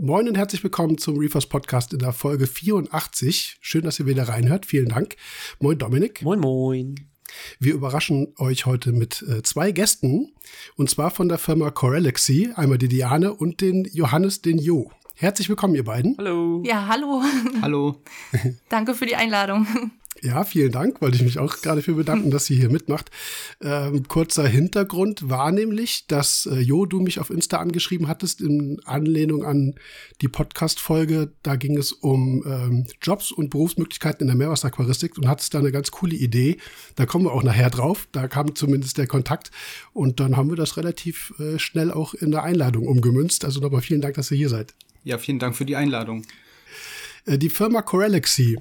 Moin und herzlich willkommen zum Reefers Podcast in der Folge 84. Schön, dass ihr wieder reinhört. Vielen Dank. Moin Dominik. Moin, moin. Wir überraschen euch heute mit äh, zwei Gästen und zwar von der Firma Corelexy, einmal die Diane und den Johannes, den Jo. Herzlich willkommen, ihr beiden. Hallo. Ja, hallo. Hallo. Danke für die Einladung. Ja, vielen Dank, wollte ich mich auch gerade für bedanken, dass sie hier mitmacht. Ähm, kurzer Hintergrund war nämlich, dass äh, Jo, du mich auf Insta angeschrieben hattest in Anlehnung an die Podcast-Folge. Da ging es um ähm, Jobs und Berufsmöglichkeiten in der Meerwasseraquaristik und hattest da eine ganz coole Idee. Da kommen wir auch nachher drauf. Da kam zumindest der Kontakt und dann haben wir das relativ äh, schnell auch in der Einladung umgemünzt. Also nochmal vielen Dank, dass ihr hier seid. Ja, vielen Dank für die Einladung. Äh, die Firma Corelexy,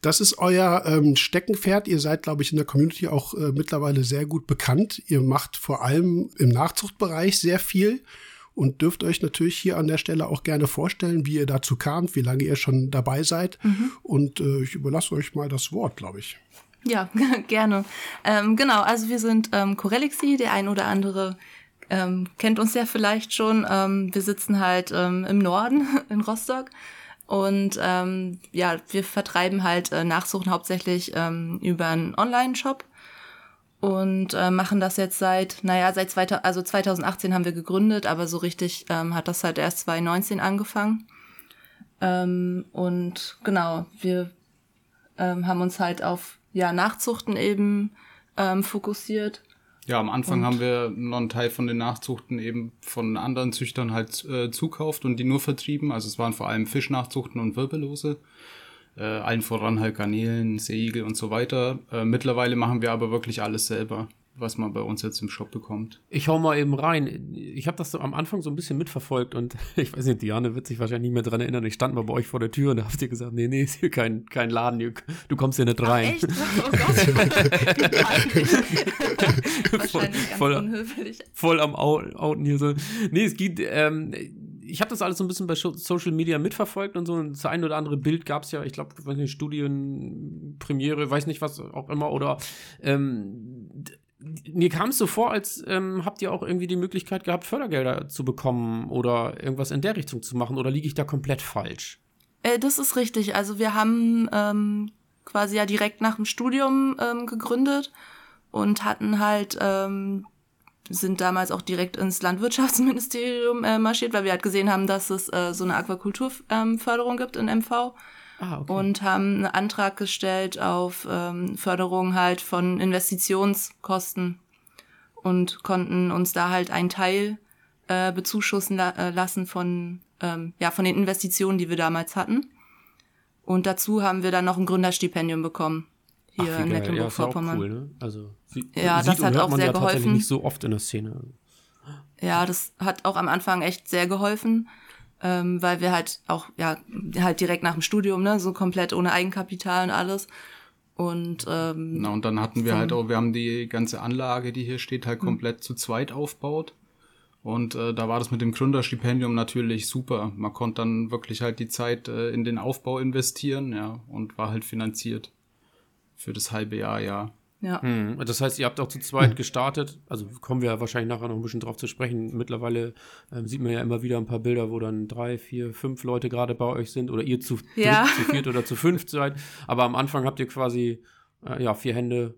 das ist euer ähm, Steckenpferd. Ihr seid, glaube ich, in der Community auch äh, mittlerweile sehr gut bekannt. Ihr macht vor allem im Nachzuchtbereich sehr viel und dürft euch natürlich hier an der Stelle auch gerne vorstellen, wie ihr dazu kamt, wie lange ihr schon dabei seid. Mhm. Und äh, ich überlasse euch mal das Wort, glaube ich. Ja, gerne. Ähm, genau, also wir sind ähm, Corelixi, der ein oder andere ähm, kennt uns ja vielleicht schon. Ähm, wir sitzen halt ähm, im Norden in Rostock und ähm, ja, wir vertreiben halt äh, Nachsuchen hauptsächlich ähm, über einen Online-Shop und äh, machen das jetzt seit, naja, seit 2000, also 2018 haben wir gegründet, aber so richtig ähm, hat das halt erst 2019 angefangen. Ähm, und genau, wir ähm, haben uns halt auf ja, Nachzuchten eben ähm, fokussiert ja, am Anfang und haben wir noch einen Teil von den Nachzuchten eben von anderen Züchtern halt äh, zukauft und die nur vertrieben. Also es waren vor allem Fischnachzuchten und Wirbellose. Äh, allen voran halt Garnelen, Seeigel und so weiter. Äh, mittlerweile machen wir aber wirklich alles selber was man bei uns jetzt im Shop bekommt. Ich hau mal eben rein. Ich habe das so am Anfang so ein bisschen mitverfolgt und ich weiß nicht, Diane wird sich wahrscheinlich nicht mehr dran erinnern. Ich stand mal bei euch vor der Tür und da habt ihr gesagt, nee, nee, ist hier kein, kein Laden, du kommst hier nicht rein. Ach, echt? Oh Gott. voll, voll, unhöflich. Voll am Outen hier so. Nee, es geht, ähm, ich habe das alles so ein bisschen bei Social Media mitverfolgt und so. Und das ein oder andere Bild gab es ja, ich glaube, Studien, Premiere, weiß nicht was auch immer. Oder ähm, mir kam es so vor, als ähm, habt ihr auch irgendwie die Möglichkeit gehabt, Fördergelder zu bekommen oder irgendwas in der Richtung zu machen. Oder liege ich da komplett falsch? Äh, das ist richtig. Also wir haben ähm, quasi ja direkt nach dem Studium ähm, gegründet und hatten halt ähm, sind damals auch direkt ins Landwirtschaftsministerium äh, marschiert, weil wir halt gesehen haben, dass es äh, so eine Aquakulturförderung ähm, gibt in MV. Ah, okay. Und haben einen Antrag gestellt auf ähm, Förderung halt von Investitionskosten und konnten uns da halt einen Teil äh, bezuschussen la äh, lassen von, ähm, ja, von den Investitionen, die wir damals hatten. Und dazu haben wir dann noch ein Gründerstipendium bekommen hier Ach, in Mecklenburg-Vorpommern. Ja, cool, ne? Also sie, ja, das hat auch sehr ja geholfen. nicht so oft in der Szene. Ja, das hat auch am Anfang echt sehr geholfen, ähm, weil wir halt auch ja halt direkt nach dem Studium ne so komplett ohne Eigenkapital und alles. Und ähm, na und dann hatten wir halt auch, wir haben die ganze Anlage, die hier steht, halt hm. komplett zu zweit aufbaut. Und äh, da war das mit dem Gründerstipendium natürlich super. Man konnte dann wirklich halt die Zeit äh, in den Aufbau investieren, ja, und war halt finanziert für das halbe Jahr, ja. Ja. Hm. Das heißt, ihr habt auch zu zweit gestartet. Also kommen wir wahrscheinlich nachher noch ein bisschen drauf zu sprechen. Mittlerweile ähm, sieht man ja immer wieder ein paar Bilder, wo dann drei, vier, fünf Leute gerade bei euch sind oder ihr zu, ja. dritt, zu viert oder zu fünft seid. Aber am Anfang habt ihr quasi äh, ja vier Hände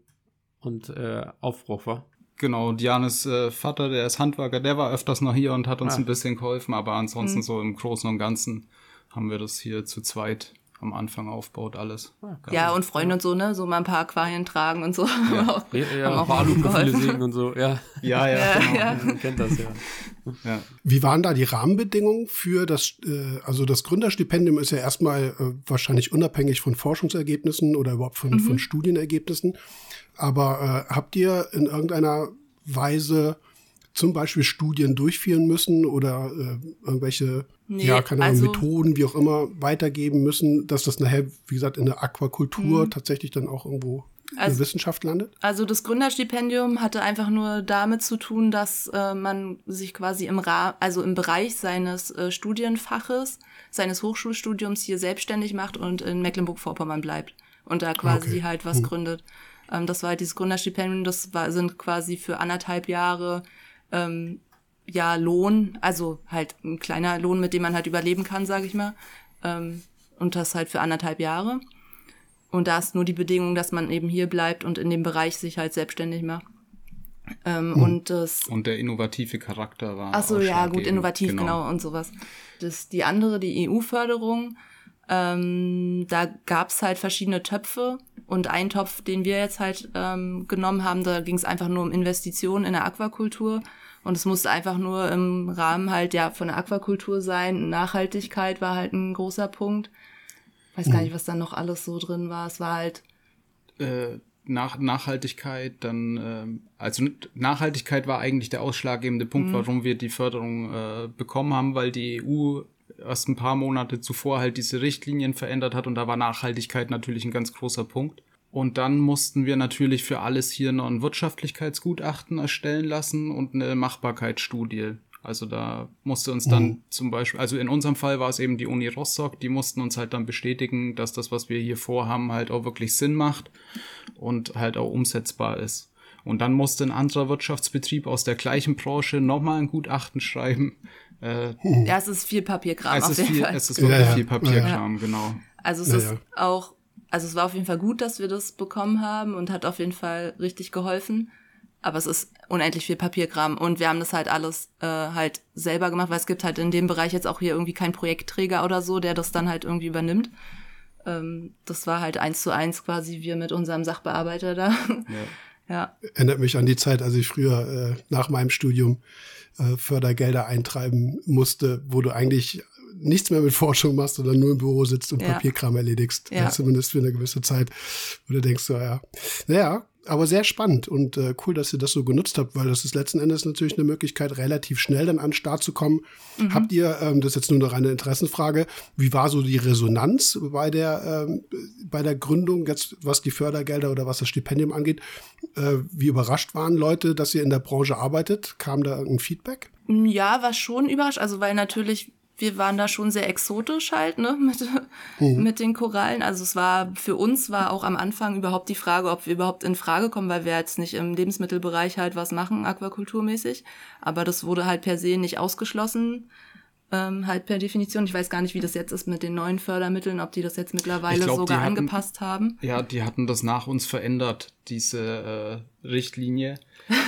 und äh, Aufbruch, war? Genau, Dianes äh, Vater, der ist Handwerker, der war öfters noch hier und hat uns ah. ein bisschen geholfen, aber ansonsten mhm. so im Großen und Ganzen haben wir das hier zu zweit am Anfang aufbaut, alles. Ah, ja, und Freunde und so, ne? So mal ein paar Aquarien tragen und so. Ja, ja, ja auch Aluprofile sägen und so, ja. Ja, ja, ja, genau. ja. Man kennt das, ja. ja. Wie waren da die Rahmenbedingungen für das, äh, also das Gründerstipendium ist ja erstmal äh, wahrscheinlich unabhängig von Forschungsergebnissen oder überhaupt von, mhm. von Studienergebnissen. Aber äh, habt ihr in irgendeiner Weise zum Beispiel Studien durchführen müssen oder äh, irgendwelche, nee, ja, keine Ahnung, also, Methoden, wie auch immer, weitergeben müssen, dass das nachher, wie gesagt, in der Aquakultur mhm. tatsächlich dann auch irgendwo also, in der Wissenschaft landet? Also das Gründerstipendium hatte einfach nur damit zu tun, dass äh, man sich quasi im Ra also im Bereich seines äh, Studienfaches, seines Hochschulstudiums hier selbstständig macht und in Mecklenburg-Vorpommern bleibt und da quasi okay. halt was hm. gründet. Ähm, das war halt dieses Gründerstipendium, das war, sind quasi für anderthalb Jahre ähm, ja Lohn, also halt ein kleiner Lohn, mit dem man halt überleben kann, sage ich mal. Ähm, und das halt für anderthalb Jahre. Und da ist nur die Bedingung, dass man eben hier bleibt und in dem Bereich sich halt selbstständig macht. Ähm, hm. und, das, und der innovative Charakter war. Ach so, ja, gut, innovativ, genau. genau, und sowas. Das, die andere, die EU-Förderung, ähm, da gab's halt verschiedene Töpfe und ein Topf, den wir jetzt halt ähm, genommen haben, da ging es einfach nur um Investitionen in der Aquakultur. Und es musste einfach nur im Rahmen halt ja von der Aquakultur sein. Nachhaltigkeit war halt ein großer Punkt. Weiß gar mhm. nicht, was da noch alles so drin war. Es war halt. Äh, nach Nachhaltigkeit, dann, äh, also Nachhaltigkeit war eigentlich der ausschlaggebende Punkt, mhm. warum wir die Förderung äh, bekommen haben, weil die EU erst ein paar Monate zuvor halt diese Richtlinien verändert hat und da war Nachhaltigkeit natürlich ein ganz großer Punkt. Und dann mussten wir natürlich für alles hier noch ein Wirtschaftlichkeitsgutachten erstellen lassen und eine Machbarkeitsstudie. Also da musste uns dann mhm. zum Beispiel, also in unserem Fall war es eben die Uni Rostock, die mussten uns halt dann bestätigen, dass das, was wir hier vorhaben, halt auch wirklich Sinn macht und halt auch umsetzbar ist. Und dann musste ein anderer Wirtschaftsbetrieb aus der gleichen Branche nochmal ein Gutachten schreiben. Äh, ja, es ist viel Papierkram. Es ist, viel, es ist wirklich ja, ja. viel Papierkram, ja. genau. Also es ist auch also es war auf jeden Fall gut, dass wir das bekommen haben und hat auf jeden Fall richtig geholfen. Aber es ist unendlich viel Papierkram und wir haben das halt alles äh, halt selber gemacht, weil es gibt halt in dem Bereich jetzt auch hier irgendwie keinen Projektträger oder so, der das dann halt irgendwie übernimmt. Ähm, das war halt eins zu eins quasi wir mit unserem Sachbearbeiter da. Ja. ja. Erinnert mich an die Zeit, als ich früher äh, nach meinem Studium äh, Fördergelder eintreiben musste, wo du eigentlich nichts mehr mit Forschung machst oder nur im Büro sitzt und ja. Papierkram erledigst. Ja. Zumindest für eine gewisse Zeit. Wo du denkst, so, ja. Naja, aber sehr spannend und äh, cool, dass ihr das so genutzt habt, weil das ist letzten Endes natürlich eine Möglichkeit, relativ schnell dann an den Start zu kommen. Mhm. Habt ihr, ähm, das ist jetzt nur noch eine Interessenfrage, wie war so die Resonanz bei der, ähm, bei der Gründung, jetzt was die Fördergelder oder was das Stipendium angeht? Äh, wie überrascht waren Leute, dass ihr in der Branche arbeitet? Kam da ein Feedback? Ja, war schon überrascht, also weil natürlich wir waren da schon sehr exotisch halt, ne, mit, mhm. mit den Korallen. Also es war, für uns war auch am Anfang überhaupt die Frage, ob wir überhaupt in Frage kommen, weil wir jetzt nicht im Lebensmittelbereich halt was machen, aquakulturmäßig. Aber das wurde halt per se nicht ausgeschlossen ähm, halt per Definition. Ich weiß gar nicht, wie das jetzt ist mit den neuen Fördermitteln, ob die das jetzt mittlerweile glaub, sogar hatten, angepasst haben. Ja, die hatten das nach uns verändert, diese äh, Richtlinie.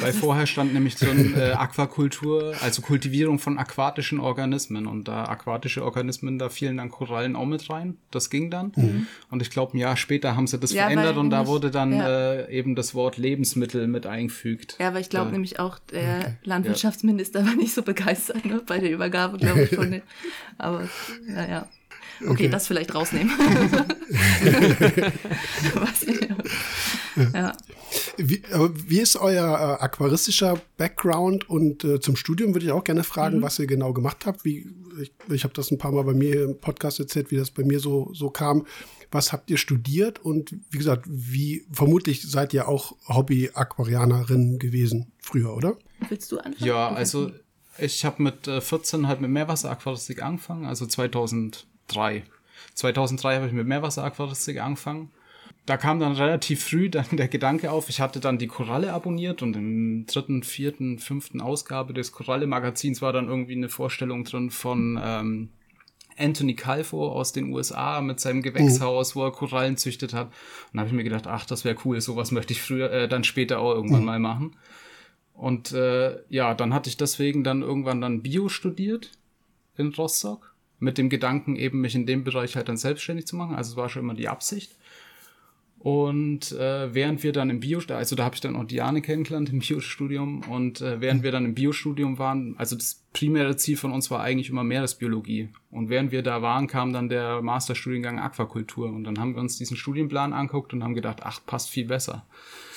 Weil vorher stand nämlich drin äh, Aquakultur, also Kultivierung von aquatischen Organismen. Und da aquatische Organismen, da fielen dann Korallen auch mit rein. Das ging dann. Mhm. Und ich glaube, ein Jahr später haben sie das ja, verändert und da wurde dann ja. äh, eben das Wort Lebensmittel mit eingefügt. Ja, weil ich glaube nämlich auch, der okay. Landwirtschaftsminister war nicht so begeistert ne, bei der Übergabe, glaube ich, von den. Aber, naja. Okay, okay, das vielleicht rausnehmen. ja. Wie, wie ist euer äh, aquaristischer Background? Und äh, zum Studium würde ich auch gerne fragen, mhm. was ihr genau gemacht habt. Wie, ich ich habe das ein paar Mal bei mir im Podcast erzählt, wie das bei mir so, so kam. Was habt ihr studiert? Und wie gesagt, wie vermutlich seid ihr auch Hobby-Aquarianerin gewesen früher, oder? Willst du anfangen? Ja, also ich habe mit äh, 14 halt mit Meerwasseraquaristik angefangen, also 2003. 2003 habe ich mit Meerwasseraquaristik angefangen da kam dann relativ früh dann der Gedanke auf, ich hatte dann die Koralle abonniert und im dritten, vierten, fünften Ausgabe des Koralle-Magazins war dann irgendwie eine Vorstellung drin von ähm, Anthony Calvo aus den USA mit seinem Gewächshaus, mhm. wo er Korallen züchtet hat. Und da habe ich mir gedacht, ach, das wäre cool, sowas möchte ich früher, äh, dann später auch irgendwann mhm. mal machen. Und äh, ja, dann hatte ich deswegen dann irgendwann dann Bio studiert in Rostock mit dem Gedanken eben mich in dem Bereich halt dann selbstständig zu machen. Also es war schon immer die Absicht. Und äh, während wir dann im Bio, also da habe ich dann auch Diane kennengelernt im Biostudium und äh, während wir dann im Biostudium waren, also das primäre Ziel von uns war eigentlich immer Meeresbiologie. Und während wir da waren, kam dann der Masterstudiengang Aquakultur und dann haben wir uns diesen Studienplan anguckt und haben gedacht, ach, passt viel besser.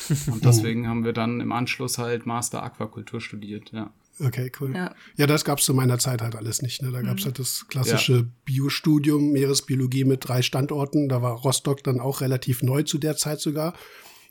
Und deswegen haben wir dann im Anschluss halt Master Aquakultur studiert, ja. Okay, cool. Ja, ja das gab es zu meiner Zeit halt alles nicht. Ne? Da gab es mhm. halt das klassische ja. Biostudium, Meeresbiologie mit drei Standorten. Da war Rostock dann auch relativ neu zu der Zeit sogar.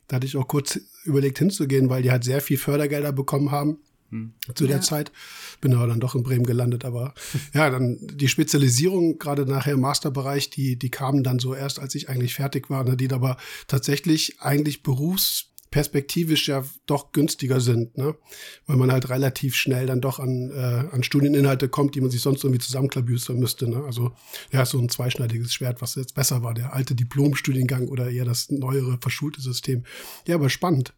Da hatte ich auch kurz überlegt hinzugehen, weil die halt sehr viel Fördergelder bekommen haben hm. zu der ja. Zeit. Bin aber dann doch in Bremen gelandet. Aber ja, dann die Spezialisierung, gerade nachher im Masterbereich, die, die kamen dann so erst, als ich eigentlich fertig war, ne, die aber tatsächlich eigentlich berufs perspektivisch ja doch günstiger sind, ne? Weil man halt relativ schnell dann doch an, äh, an Studieninhalte kommt, die man sich sonst irgendwie zusammenklabüstern müsste. Ne? Also ja, so ein zweischneidiges Schwert, was jetzt besser war, der alte Diplomstudiengang oder eher das neuere, verschulte System. Ja, aber spannend.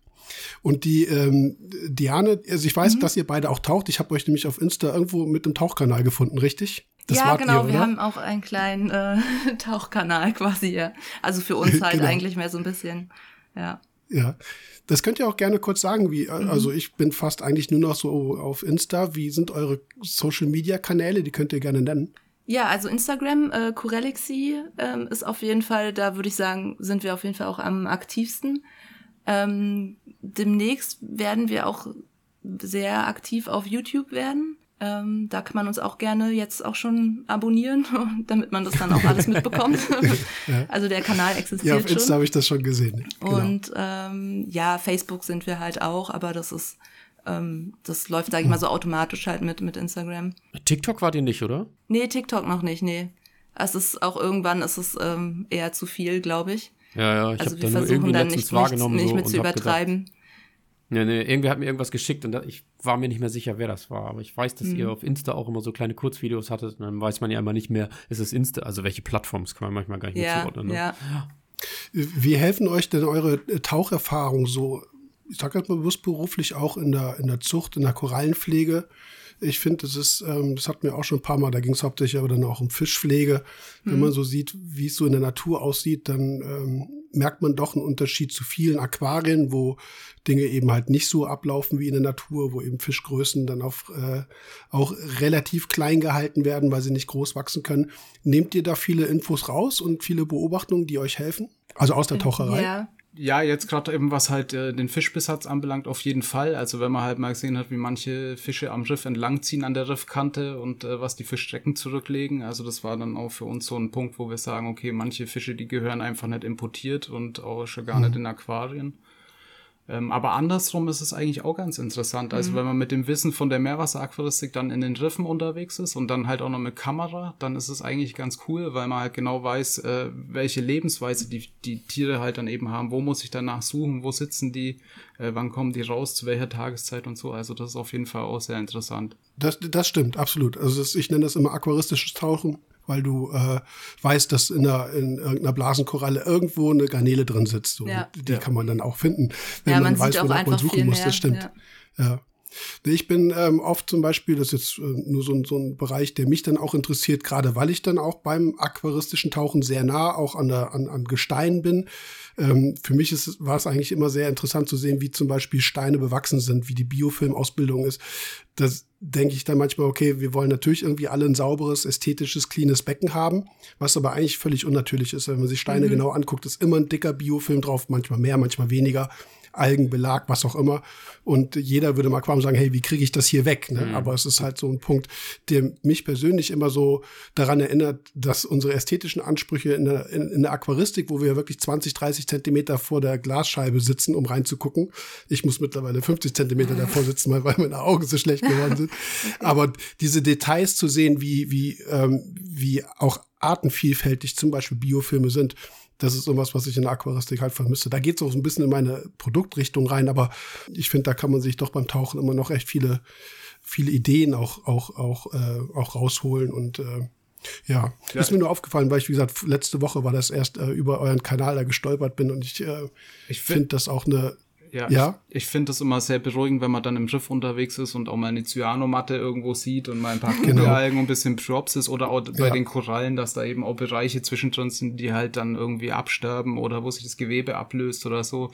Und die ähm, Diane, also ich weiß, mhm. dass ihr beide auch taucht. Ich habe euch nämlich auf Insta irgendwo mit einem Tauchkanal gefunden, richtig? Das ja, genau, ihr, wir haben auch einen kleinen äh, Tauchkanal quasi, ja. Also für uns halt genau. eigentlich mehr so ein bisschen, ja. Ja, das könnt ihr auch gerne kurz sagen, wie, äh, mhm. also ich bin fast eigentlich nur noch so auf Insta. Wie sind eure Social Media Kanäle? Die könnt ihr gerne nennen. Ja, also Instagram, äh, Corelixy ähm, ist auf jeden Fall, da würde ich sagen, sind wir auf jeden Fall auch am aktivsten. Ähm, demnächst werden wir auch sehr aktiv auf YouTube werden. Ähm, da kann man uns auch gerne jetzt auch schon abonnieren, damit man das dann auch alles mitbekommt. ja. Also der Kanal existiert schon. Ja, auf Insta habe ich das schon gesehen. Genau. Und ähm, ja, Facebook sind wir halt auch, aber das ist, ähm, das läuft, sage ich mal, so automatisch halt mit, mit Instagram. TikTok war ihr nicht, oder? Nee, TikTok noch nicht, nee. Es ist auch irgendwann ist es ähm, eher zu viel, glaube ich. Ja, ja, ich also habe da nur irgendwie letztens nicht, wahrgenommen. Nicht, nicht mit so zu übertreiben. Gedacht, Nee, nee, irgendwer hat mir irgendwas geschickt und da, ich war mir nicht mehr sicher, wer das war. Aber ich weiß, dass mhm. ihr auf Insta auch immer so kleine Kurzvideos hattet und dann weiß man ja immer nicht mehr, ist es Insta, also welche Plattforms kann man manchmal gar nicht ja, mehr zuordnen. Ne? Ja. Wie helfen euch denn eure Taucherfahrungen so, ich sage jetzt mal bewusst beruflich auch in der, in der Zucht, in der Korallenpflege? Ich finde, das ist, ähm, das hatten wir auch schon ein paar Mal, da ging es hauptsächlich aber dann auch um Fischpflege. Mhm. Wenn man so sieht, wie es so in der Natur aussieht, dann ähm, merkt man doch einen Unterschied zu vielen Aquarien, wo Dinge eben halt nicht so ablaufen wie in der Natur, wo eben Fischgrößen dann auf, äh, auch relativ klein gehalten werden, weil sie nicht groß wachsen können. Nehmt ihr da viele Infos raus und viele Beobachtungen, die euch helfen? Also aus der Taucherei? Ja, ja, jetzt gerade eben, was halt äh, den Fischbesatz anbelangt, auf jeden Fall. Also wenn man halt mal gesehen hat, wie manche Fische am Riff entlangziehen an der Riffkante und äh, was die Fischstrecken zurücklegen. Also das war dann auch für uns so ein Punkt, wo wir sagen, okay, manche Fische, die gehören einfach nicht importiert und auch schon gar mhm. nicht in Aquarien. Ähm, aber andersrum ist es eigentlich auch ganz interessant. Also mhm. wenn man mit dem Wissen von der Meerwasseraquaristik dann in den Riffen unterwegs ist und dann halt auch noch mit Kamera, dann ist es eigentlich ganz cool, weil man halt genau weiß, äh, welche Lebensweise die, die Tiere halt dann eben haben. Wo muss ich danach suchen? Wo sitzen die? Äh, wann kommen die raus? Zu welcher Tageszeit und so? Also das ist auf jeden Fall auch sehr interessant. Das, das stimmt, absolut. Also das, ich nenne das immer aquaristisches Tauchen weil du äh, weißt, dass in, einer, in irgendeiner Blasenkoralle irgendwo eine Garnele drin sitzt. So. Ja. Die ja. kann man dann auch finden, wenn ja, man, man weiß, wonach man suchen muss. Das stimmt. Ja. Ich bin ähm, oft zum Beispiel, das ist jetzt äh, nur so, so ein Bereich, der mich dann auch interessiert, gerade weil ich dann auch beim aquaristischen Tauchen sehr nah auch an, der, an, an Gestein bin. Ähm, für mich ist, war es eigentlich immer sehr interessant zu sehen, wie zum Beispiel Steine bewachsen sind, wie die Biofilmausbildung ist. Das denke ich dann manchmal, okay, wir wollen natürlich irgendwie alle ein sauberes, ästhetisches, cleanes Becken haben, was aber eigentlich völlig unnatürlich ist. Wenn man sich Steine mhm. genau anguckt, ist immer ein dicker Biofilm drauf, manchmal mehr, manchmal weniger. Algenbelag, was auch immer. Und jeder würde mal Aquarium sagen, hey, wie kriege ich das hier weg? Ne? Mhm. Aber es ist halt so ein Punkt, der mich persönlich immer so daran erinnert, dass unsere ästhetischen Ansprüche in der, in, in der Aquaristik, wo wir wirklich 20, 30 Zentimeter vor der Glasscheibe sitzen, um reinzugucken. Ich muss mittlerweile 50 Zentimeter davor sitzen, weil meine Augen so schlecht geworden sind. Aber diese Details zu sehen, wie, wie, ähm, wie auch artenvielfältig zum Beispiel Biofilme sind, das ist sowas, was ich in der Aquaristik halt vermisse. Da geht es auch so ein bisschen in meine Produktrichtung rein, aber ich finde, da kann man sich doch beim Tauchen immer noch echt viele, viele Ideen auch, auch, auch, äh, auch rausholen und äh, ja, ja, ist mir nur aufgefallen, weil ich, wie gesagt, letzte Woche war das erst äh, über euren Kanal da gestolpert bin und ich, äh, ich finde das auch eine, ja, ja. ich, ich finde das immer sehr beruhigend, wenn man dann im Schiff unterwegs ist und auch mal eine Cyanomatte irgendwo sieht und mal ein paar genau. Kugelalgen und ein bisschen Props ist oder auch bei ja. den Korallen, dass da eben auch Bereiche zwischendrin sind, die halt dann irgendwie absterben oder wo sich das Gewebe ablöst oder so.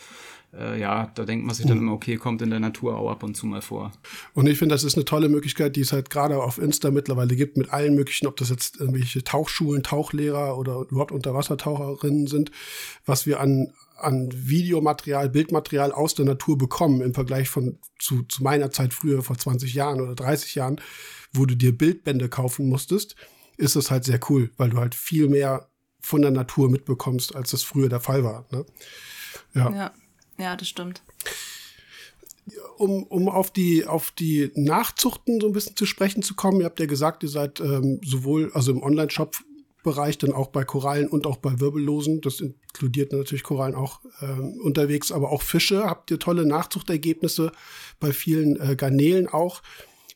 Äh, ja, da denkt man sich dann immer, okay, kommt in der Natur auch ab und zu mal vor. Und ich finde, das ist eine tolle Möglichkeit, die es halt gerade auf Insta mittlerweile gibt, mit allen möglichen, ob das jetzt irgendwelche Tauchschulen, Tauchlehrer oder überhaupt Unterwassertaucherinnen sind, was wir an an Videomaterial, Bildmaterial aus der Natur bekommen im Vergleich von zu, zu meiner Zeit früher vor 20 Jahren oder 30 Jahren, wo du dir Bildbände kaufen musstest, ist das halt sehr cool, weil du halt viel mehr von der Natur mitbekommst, als das früher der Fall war. Ne? Ja. ja, ja, das stimmt. Um, um auf die auf die Nachzuchten so ein bisschen zu sprechen zu kommen, ihr habt ja gesagt, ihr seid ähm, sowohl also im Online-Shop Nachzuchtbereich dann auch bei Korallen und auch bei Wirbellosen. Das inkludiert natürlich Korallen auch äh, unterwegs, aber auch Fische. Habt ihr tolle Nachzuchtergebnisse bei vielen äh, Garnelen auch.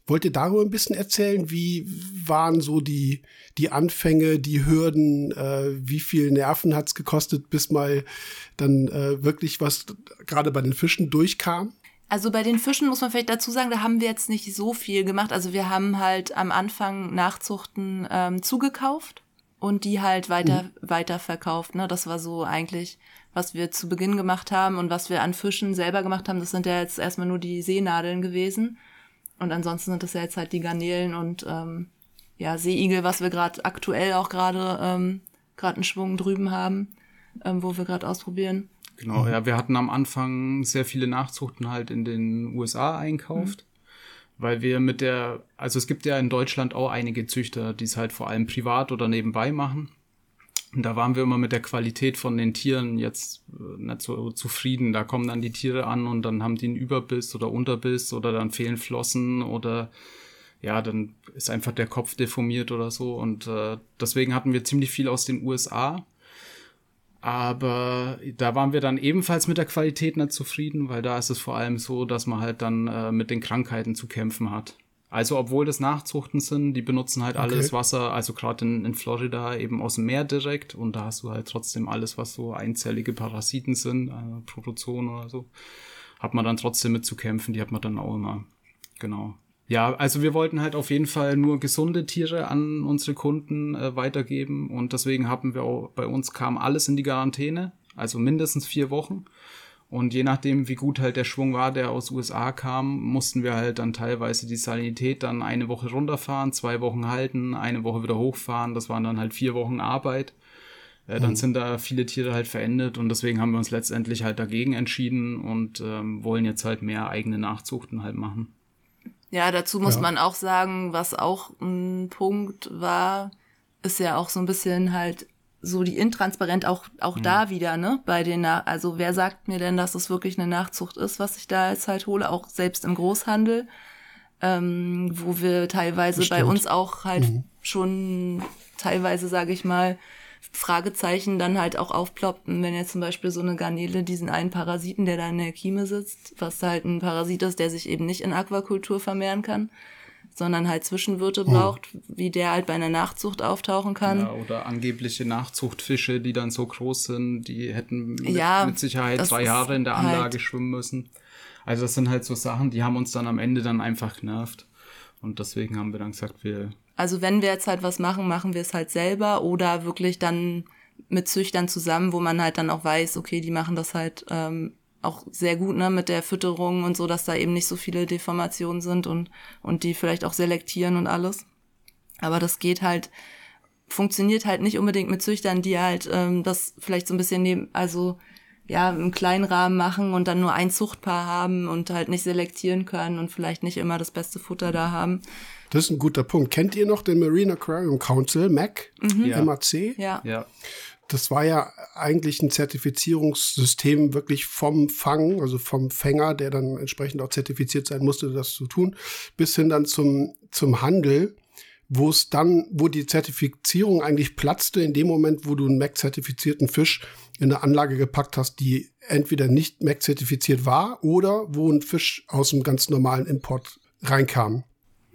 Wollt ihr darüber ein bisschen erzählen? Wie waren so die, die Anfänge, die Hürden? Äh, wie viel Nerven hat es gekostet, bis mal dann äh, wirklich was gerade bei den Fischen durchkam? Also bei den Fischen muss man vielleicht dazu sagen, da haben wir jetzt nicht so viel gemacht. Also wir haben halt am Anfang Nachzuchten ähm, zugekauft und die halt weiter mhm. weiterverkauft. Ne? Das war so eigentlich, was wir zu Beginn gemacht haben und was wir an Fischen selber gemacht haben. Das sind ja jetzt erstmal nur die Seenadeln gewesen. Und ansonsten sind das ja jetzt halt die Garnelen und ähm, ja, Seeigel, was wir gerade aktuell auch gerade ähm, gerade einen Schwung drüben haben, ähm, wo wir gerade ausprobieren. Genau, mhm. ja, wir hatten am Anfang sehr viele Nachzuchten halt in den USA einkauft, mhm. Weil wir mit der, also es gibt ja in Deutschland auch einige Züchter, die es halt vor allem privat oder nebenbei machen. Und da waren wir immer mit der Qualität von den Tieren jetzt äh, nicht so zufrieden. Da kommen dann die Tiere an und dann haben die einen Überbiss oder Unterbiss oder dann fehlen Flossen oder ja, dann ist einfach der Kopf deformiert oder so. Und äh, deswegen hatten wir ziemlich viel aus den USA aber da waren wir dann ebenfalls mit der Qualität nicht zufrieden, weil da ist es vor allem so, dass man halt dann äh, mit den Krankheiten zu kämpfen hat. Also obwohl das Nachzuchten sind, die benutzen halt okay. alles Wasser, also gerade in, in Florida eben aus dem Meer direkt und da hast du halt trotzdem alles, was so einzellige Parasiten sind, äh, Protozoen oder so, hat man dann trotzdem mit zu kämpfen, die hat man dann auch immer. Genau. Ja, also wir wollten halt auf jeden Fall nur gesunde Tiere an unsere Kunden äh, weitergeben und deswegen haben wir auch, bei uns kam alles in die Quarantäne, also mindestens vier Wochen. Und je nachdem, wie gut halt der Schwung war, der aus USA kam, mussten wir halt dann teilweise die Salinität dann eine Woche runterfahren, zwei Wochen halten, eine Woche wieder hochfahren. Das waren dann halt vier Wochen Arbeit. Äh, dann mhm. sind da viele Tiere halt verendet und deswegen haben wir uns letztendlich halt dagegen entschieden und ähm, wollen jetzt halt mehr eigene Nachzuchten halt machen. Ja, dazu muss ja. man auch sagen, was auch ein Punkt war, ist ja auch so ein bisschen halt so die Intransparent auch auch mhm. da wieder, ne? Bei den Na also wer sagt mir denn, dass es wirklich eine Nachzucht ist, was ich da jetzt halt hole, auch selbst im Großhandel, ähm, wo wir teilweise Bestimmt. bei uns auch halt mhm. schon teilweise, sage ich mal, Fragezeichen dann halt auch aufploppten, wenn jetzt zum Beispiel so eine Garnele diesen einen Parasiten, der da in der Kieme sitzt, was halt ein Parasit ist, der sich eben nicht in Aquakultur vermehren kann, sondern halt Zwischenwirte hm. braucht, wie der halt bei einer Nachzucht auftauchen kann. Ja, oder angebliche Nachzuchtfische, die dann so groß sind, die hätten mit, ja, mit Sicherheit zwei Jahre in der Anlage halt schwimmen müssen. Also das sind halt so Sachen, die haben uns dann am Ende dann einfach genervt. Und deswegen haben wir dann gesagt, wir also wenn wir jetzt halt was machen, machen wir es halt selber oder wirklich dann mit Züchtern zusammen, wo man halt dann auch weiß, okay, die machen das halt ähm, auch sehr gut ne, mit der Fütterung und so, dass da eben nicht so viele Deformationen sind und, und die vielleicht auch selektieren und alles. Aber das geht halt, funktioniert halt nicht unbedingt mit Züchtern, die halt ähm, das vielleicht so ein bisschen neben, also ja, im kleinen Rahmen machen und dann nur ein Zuchtpaar haben und halt nicht selektieren können und vielleicht nicht immer das beste Futter da haben. Das ist ein guter Punkt. Kennt ihr noch den Marine Aquarium Council, MAC? Mhm. Ja. MAC? Ja. ja. Das war ja eigentlich ein Zertifizierungssystem wirklich vom Fang, also vom Fänger, der dann entsprechend auch zertifiziert sein musste, das zu tun, bis hin dann zum, zum Handel, wo es dann, wo die Zertifizierung eigentlich platzte, in dem Moment, wo du einen MAC-zertifizierten Fisch in eine Anlage gepackt hast, die entweder nicht MAC-zertifiziert war oder wo ein Fisch aus einem ganz normalen Import reinkam.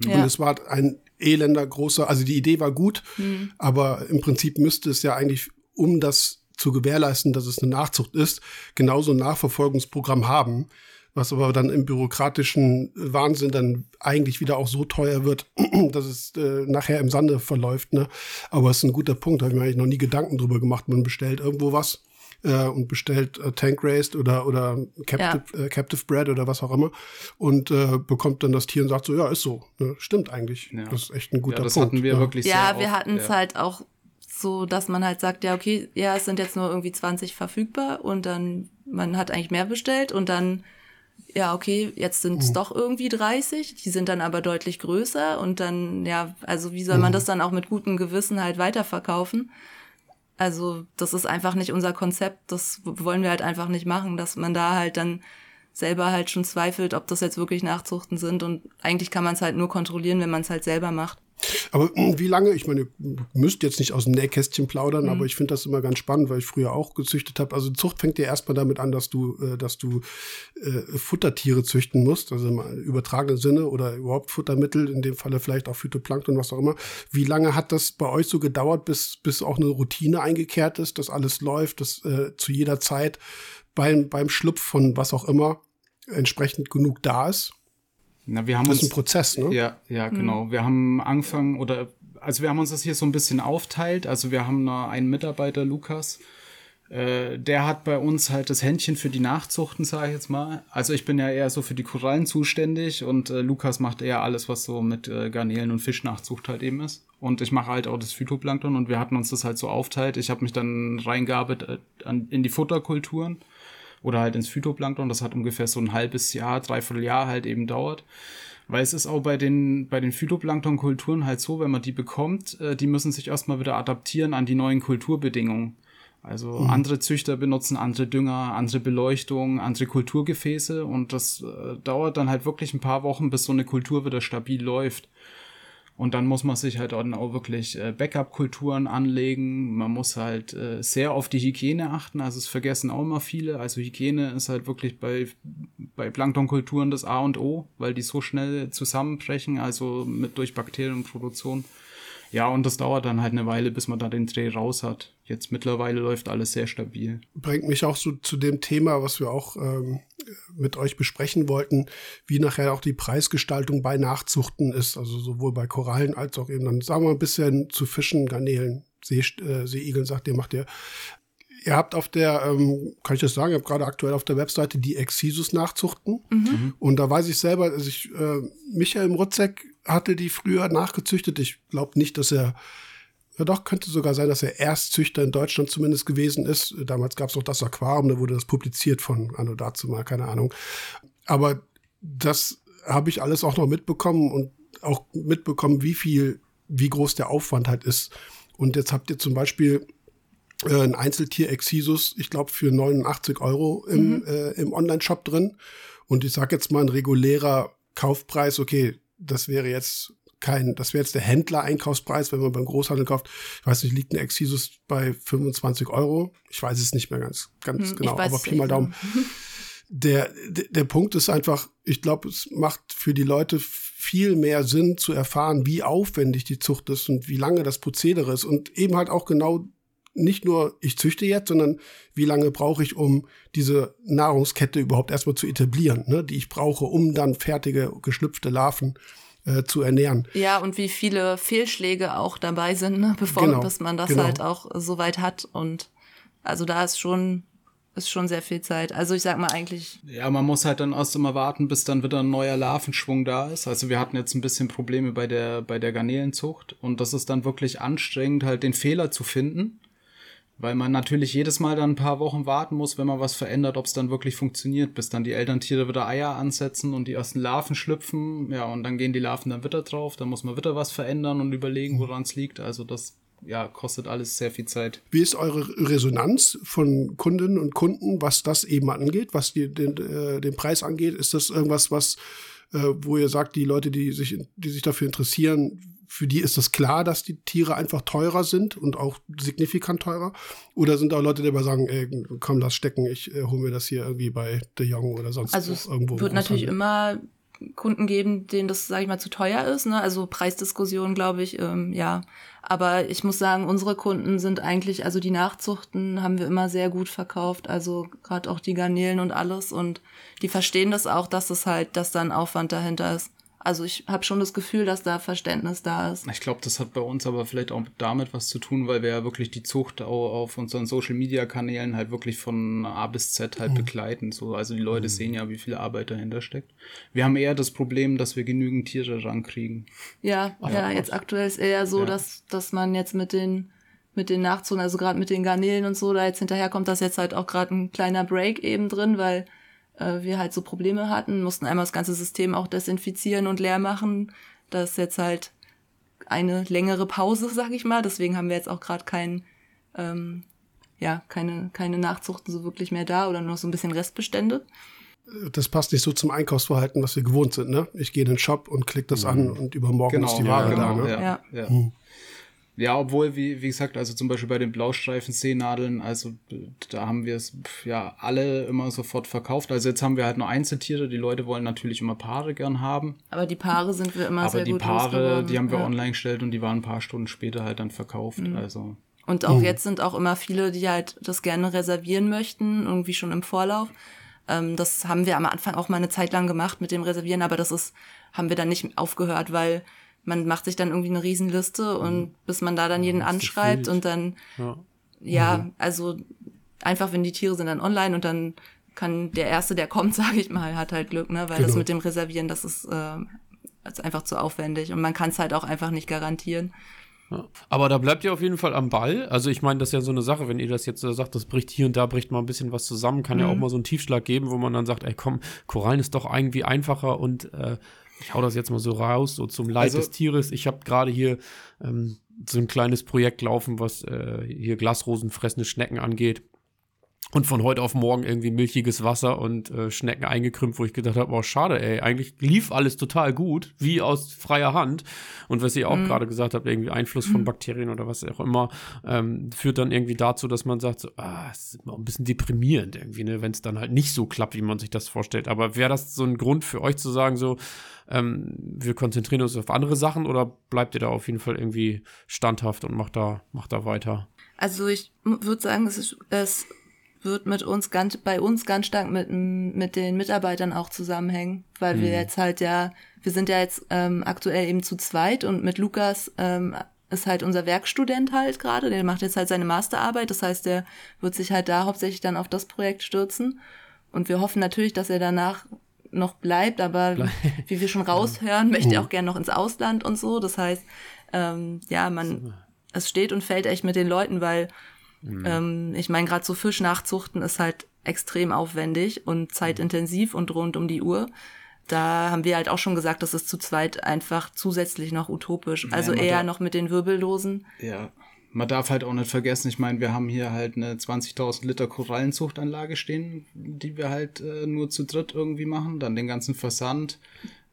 Ja. Und es war ein elender großer, also die Idee war gut, mhm. aber im Prinzip müsste es ja eigentlich, um das zu gewährleisten, dass es eine Nachzucht ist, genauso ein Nachverfolgungsprogramm haben, was aber dann im bürokratischen Wahnsinn dann eigentlich wieder auch so teuer wird, dass es äh, nachher im Sande verläuft. Ne? Aber es ist ein guter Punkt, da habe ich mir eigentlich noch nie Gedanken drüber gemacht. Man bestellt irgendwo was äh, und bestellt äh, Tank Raised oder, oder Captive, ja. äh, Captive Bread oder was auch immer und äh, bekommt dann das Tier und sagt so, ja, ist so. Ne? Stimmt eigentlich. Ja. Das ist echt ein guter ja, das Punkt. Hatten wir ja. wirklich ja, wir hatten es halt auch so, dass man halt sagt, ja, okay, ja, es sind jetzt nur irgendwie 20 verfügbar und dann, man hat eigentlich mehr bestellt und dann ja, okay, jetzt sind es mhm. doch irgendwie 30, die sind dann aber deutlich größer und dann, ja, also wie soll man mhm. das dann auch mit gutem Gewissen halt weiterverkaufen? Also das ist einfach nicht unser Konzept, das wollen wir halt einfach nicht machen, dass man da halt dann selber halt schon zweifelt, ob das jetzt wirklich Nachzuchten sind und eigentlich kann man es halt nur kontrollieren, wenn man es halt selber macht. Aber hm, wie lange, ich meine, ihr müsst jetzt nicht aus dem Nähkästchen plaudern, mhm. aber ich finde das immer ganz spannend, weil ich früher auch gezüchtet habe. Also Zucht fängt ja erstmal damit an, dass du, äh, dass du äh, Futtertiere züchten musst, also im übertragenen Sinne oder überhaupt Futtermittel, in dem Falle vielleicht auch Phytoplankton, was auch immer. Wie lange hat das bei euch so gedauert, bis, bis auch eine Routine eingekehrt ist, dass alles läuft, dass äh, zu jeder Zeit beim, beim Schlupf von was auch immer entsprechend genug da ist? Na, wir haben das ist uns, ein Prozess, ne? Ja, ja, mhm. genau. Wir haben angefangen oder also wir haben uns das hier so ein bisschen aufteilt. Also wir haben einen Mitarbeiter, Lukas, äh, der hat bei uns halt das Händchen für die Nachzuchten, sage ich jetzt mal. Also ich bin ja eher so für die Korallen zuständig und äh, Lukas macht eher alles, was so mit äh, Garnelen und Fischnachzucht halt eben ist. Und ich mache halt auch das Phytoplankton und wir hatten uns das halt so aufteilt. Ich habe mich dann reingearbeitet äh, an, in die Futterkulturen oder halt ins Phytoplankton. Das hat ungefähr so ein halbes Jahr, dreiviertel Jahr halt eben dauert. Weil es ist auch bei den, bei den Phytoplankton-Kulturen halt so, wenn man die bekommt, äh, die müssen sich erstmal wieder adaptieren an die neuen Kulturbedingungen. Also mhm. andere Züchter benutzen andere Dünger, andere Beleuchtung, andere Kulturgefäße und das äh, dauert dann halt wirklich ein paar Wochen, bis so eine Kultur wieder stabil läuft. Und dann muss man sich halt auch wirklich äh, Backup-Kulturen anlegen. Man muss halt äh, sehr auf die Hygiene achten. Also es vergessen auch immer viele. Also Hygiene ist halt wirklich bei, bei Planktonkulturen das A und O, weil die so schnell zusammenbrechen, also mit durch Bakterienproduktion. Ja, und das dauert dann halt eine Weile, bis man da den Dreh raus hat. Jetzt mittlerweile läuft alles sehr stabil. Bringt mich auch so zu dem Thema, was wir auch ähm, mit euch besprechen wollten, wie nachher auch die Preisgestaltung bei Nachzuchten ist, also sowohl bei Korallen als auch eben dann, sagen wir mal, ein bisschen zu Fischen, Garnelen, See, äh, Seeigeln, sagt ihr, macht ihr. Ihr habt auf der, ähm, kann ich das sagen, ihr habt gerade aktuell auf der Webseite die Exisus nachzuchten. Mhm. Und da weiß ich selber, also ich, äh, Michael Mrutzek hatte die früher nachgezüchtet. Ich glaube nicht, dass er, ja doch, könnte sogar sein, dass er Erstzüchter in Deutschland zumindest gewesen ist. Damals gab es noch das Aquarium, da wurde das publiziert von Anno dazu mal, keine Ahnung. Aber das habe ich alles auch noch mitbekommen und auch mitbekommen, wie viel, wie groß der Aufwand halt ist. Und jetzt habt ihr zum Beispiel äh, ein Einzeltier Exisus, ich glaube, für 89 Euro im, mhm. äh, im Online-Shop drin. Und ich sage jetzt mal ein regulärer Kaufpreis, okay, das wäre jetzt kein, das wäre jetzt der Händler-Einkaufspreis, wenn man beim Großhandel kauft. Ich weiß nicht, liegt ein Exisus bei 25 Euro. Ich weiß es nicht mehr ganz, ganz hm, genau, aber Pi mal Daumen. Der, der, der Punkt ist einfach, ich glaube, es macht für die Leute viel mehr Sinn zu erfahren, wie aufwendig die Zucht ist und wie lange das Prozedere ist und eben halt auch genau nicht nur, ich züchte jetzt, sondern wie lange brauche ich, um diese Nahrungskette überhaupt erstmal zu etablieren, ne, die ich brauche, um dann fertige, geschlüpfte Larven äh, zu ernähren. Ja, und wie viele Fehlschläge auch dabei sind, ne, bevor genau, bis man das genau. halt auch so weit hat. Und also da ist schon ist schon sehr viel Zeit. Also ich sag mal eigentlich. Ja, man muss halt dann erst immer warten, bis dann wieder ein neuer Larvenschwung da ist. Also wir hatten jetzt ein bisschen Probleme bei der, bei der Garnelenzucht und das ist dann wirklich anstrengend, halt den Fehler zu finden weil man natürlich jedes Mal dann ein paar Wochen warten muss, wenn man was verändert, ob es dann wirklich funktioniert, bis dann die Elterntiere wieder Eier ansetzen und die ersten Larven schlüpfen. Ja, und dann gehen die Larven dann wieder drauf. Dann muss man wieder was verändern und überlegen, woran es liegt. Also das ja, kostet alles sehr viel Zeit. Wie ist eure Resonanz von Kundinnen und Kunden, was das eben angeht, was die, den, äh, den Preis angeht? Ist das irgendwas, was, äh, wo ihr sagt, die Leute, die sich, die sich dafür interessieren, für die ist es klar, dass die Tiere einfach teurer sind und auch signifikant teurer? Oder sind da Leute, die aber sagen, ey, komm, lass stecken, ich äh, hole mir das hier irgendwie bei De Jong oder sonst also irgendwo. Es wird natürlich immer Kunden geben, denen das, sage ich mal, zu teuer ist. Ne? Also Preisdiskussion, glaube ich, ähm, ja. Aber ich muss sagen, unsere Kunden sind eigentlich, also die Nachzuchten haben wir immer sehr gut verkauft. Also gerade auch die Garnelen und alles. Und die verstehen das auch, dass es halt, dass da ein Aufwand dahinter ist. Also ich habe schon das Gefühl, dass da Verständnis da ist. Ich glaube, das hat bei uns aber vielleicht auch damit was zu tun, weil wir ja wirklich die Zucht auf unseren Social Media Kanälen halt wirklich von A bis Z halt mhm. begleiten. So, also die Leute mhm. sehen ja, wie viel Arbeit dahinter steckt. Wir haben eher das Problem, dass wir genügend Tiere rankriegen. Ja, ja, ja jetzt aktuell ist eher so, ja. dass, dass man jetzt mit den mit den Nachzonen, also gerade mit den Garnelen und so, da jetzt hinterherkommt, dass jetzt halt auch gerade ein kleiner Break eben drin, weil äh, wir halt so Probleme hatten, mussten einmal das ganze System auch desinfizieren und leer machen. Das ist jetzt halt eine längere Pause, sag ich mal. Deswegen haben wir jetzt auch gerade kein, ähm, ja, keine, keine Nachzuchten so wirklich mehr da oder nur so ein bisschen Restbestände. das passt nicht so zum Einkaufsverhalten, was wir gewohnt sind. Ne? Ich gehe in den Shop und klicke das mhm. an und übermorgen genau, ist die Ware ja, genau, da. Ne? Ja, ja. Hm. Ja, obwohl, wie, wie gesagt, also zum Beispiel bei den Blaustreifen-Seenadeln, also da haben wir es ja alle immer sofort verkauft. Also jetzt haben wir halt nur Einzeltiere, die Leute wollen natürlich immer Paare gern haben. Aber die Paare sind wir immer Aber sehr gut Aber die Paare, die haben wir ja. online gestellt und die waren ein paar Stunden später halt dann verkauft. Mhm. Also. Und auch mhm. jetzt sind auch immer viele, die halt das gerne reservieren möchten, irgendwie schon im Vorlauf. Ähm, das haben wir am Anfang auch mal eine Zeit lang gemacht mit dem Reservieren, aber das ist, haben wir dann nicht aufgehört, weil man macht sich dann irgendwie eine Riesenliste und mhm. bis man da dann jeden anschreibt und dann, ja, ja mhm. also einfach, wenn die Tiere sind dann online und dann kann der Erste, der kommt, sage ich mal, hat halt Glück, ne? Weil genau. das mit dem Reservieren, das ist, äh, ist einfach zu aufwendig und man kann es halt auch einfach nicht garantieren. Ja. Aber da bleibt ihr auf jeden Fall am Ball. Also ich meine, das ist ja so eine Sache, wenn ihr das jetzt sagt, das bricht hier und da, bricht mal ein bisschen was zusammen, kann mhm. ja auch mal so einen Tiefschlag geben, wo man dann sagt, ey komm, Korallen ist doch irgendwie einfacher und äh, ich hau das jetzt mal so raus, so zum Leid also, des Tieres. Ich habe gerade hier ähm, so ein kleines Projekt laufen, was äh, hier glasrosenfressende Schnecken angeht und von heute auf morgen irgendwie milchiges Wasser und äh, Schnecken eingekrümmt, wo ich gedacht habe, oh schade, ey, eigentlich lief alles total gut, wie aus freier Hand. Und was ihr auch mm. gerade gesagt habt, irgendwie Einfluss von mhm. Bakterien oder was auch immer, ähm, führt dann irgendwie dazu, dass man sagt, so, ah, es ist immer ein bisschen deprimierend irgendwie, ne, wenn es dann halt nicht so klappt, wie man sich das vorstellt. Aber wäre das so ein Grund für euch zu sagen, so, ähm, wir konzentrieren uns auf andere Sachen oder bleibt ihr da auf jeden Fall irgendwie standhaft und macht da, macht da weiter? Also ich würde sagen, es ist, es wird mit uns ganz, bei uns ganz stark mit, mit den Mitarbeitern auch zusammenhängen, weil mhm. wir jetzt halt ja, wir sind ja jetzt ähm, aktuell eben zu zweit und mit Lukas ähm, ist halt unser Werkstudent halt gerade, der macht jetzt halt seine Masterarbeit, das heißt, der wird sich halt da hauptsächlich dann auf das Projekt stürzen und wir hoffen natürlich, dass er danach noch bleibt, aber Bleib. wie wir schon raushören, möchte er oh. auch gerne noch ins Ausland und so, das heißt, ähm, ja, man, es steht und fällt echt mit den Leuten, weil Mhm. Ähm, ich meine, gerade so Fisch nachzuchten ist halt extrem aufwendig und zeitintensiv und rund um die Uhr. Da haben wir halt auch schon gesagt, das ist zu zweit einfach zusätzlich noch utopisch. Also ja, eher noch mit den Wirbellosen. Ja, man darf halt auch nicht vergessen, ich meine, wir haben hier halt eine 20.000 Liter Korallenzuchtanlage stehen, die wir halt äh, nur zu dritt irgendwie machen. Dann den ganzen Versand,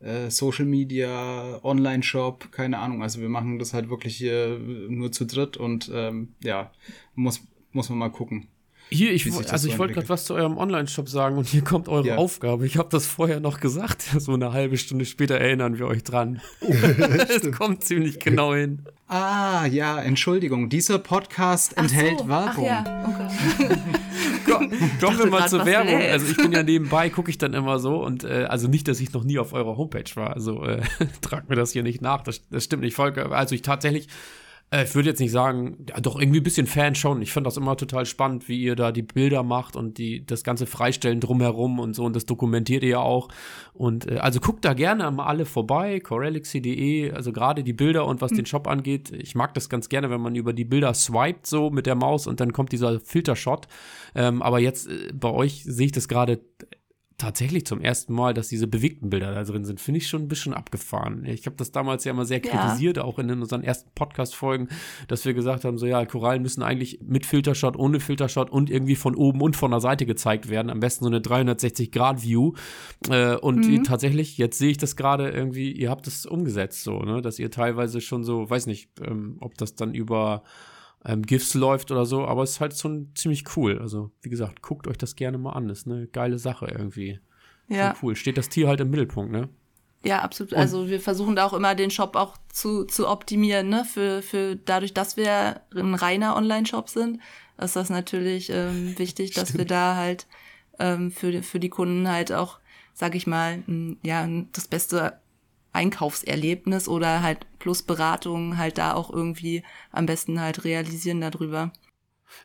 äh, Social Media, Online-Shop, keine Ahnung. Also wir machen das halt wirklich hier nur zu dritt und ähm, ja, muss, muss man mal gucken. Hier, ich, also ich wollte gerade was zu eurem Online-Shop sagen und hier kommt eure ja. Aufgabe. Ich habe das vorher noch gesagt. So eine halbe Stunde später erinnern wir euch dran. Es kommt ziemlich genau hin. Ah, ja, Entschuldigung. Dieser Podcast ach enthält so. Werbung. Ach ja, okay. Kommen wir mal zur Werbung. Also ich bin ja nebenbei, gucke ich dann immer so und äh, also nicht, dass ich noch nie auf eurer Homepage war. Also äh, tragt mir das hier nicht nach. Das, das stimmt nicht, Volker. Also ich tatsächlich äh, ich würde jetzt nicht sagen, ja, doch irgendwie ein bisschen Fan schon. Ich fand das immer total spannend, wie ihr da die Bilder macht und die das ganze Freistellen drumherum und so und das dokumentiert ihr ja auch. Und äh, also guckt da gerne mal alle vorbei, corelixy.de, also gerade die Bilder und was mhm. den Shop angeht. Ich mag das ganz gerne, wenn man über die Bilder swiped so mit der Maus und dann kommt dieser Filtershot. Ähm, aber jetzt äh, bei euch sehe ich das gerade tatsächlich zum ersten Mal, dass diese bewegten Bilder da drin sind, finde ich schon ein bisschen abgefahren. Ich habe das damals ja immer sehr kritisiert, ja. auch in unseren ersten Podcast-Folgen, dass wir gesagt haben, so ja, Korallen müssen eigentlich mit Filtershot, ohne Filtershot und irgendwie von oben und von der Seite gezeigt werden. Am besten so eine 360-Grad-View. Äh, und mhm. tatsächlich, jetzt sehe ich das gerade irgendwie, ihr habt es umgesetzt so, ne, dass ihr teilweise schon so, weiß nicht, ähm, ob das dann über ähm, GIFs läuft oder so, aber es ist halt schon ziemlich cool. Also, wie gesagt, guckt euch das gerne mal an. Ist eine geile Sache irgendwie. Ja. Schon cool. Steht das Tier halt im Mittelpunkt, ne? Ja, absolut. Und also wir versuchen da auch immer den Shop auch zu, zu optimieren, ne? Für, für dadurch, dass wir ein reiner Online-Shop sind, ist das natürlich ähm, wichtig, dass wir da halt ähm, für, für die Kunden halt auch, sag ich mal, ja, das beste Einkaufserlebnis oder halt plus Beratung halt da auch irgendwie am besten halt realisieren darüber.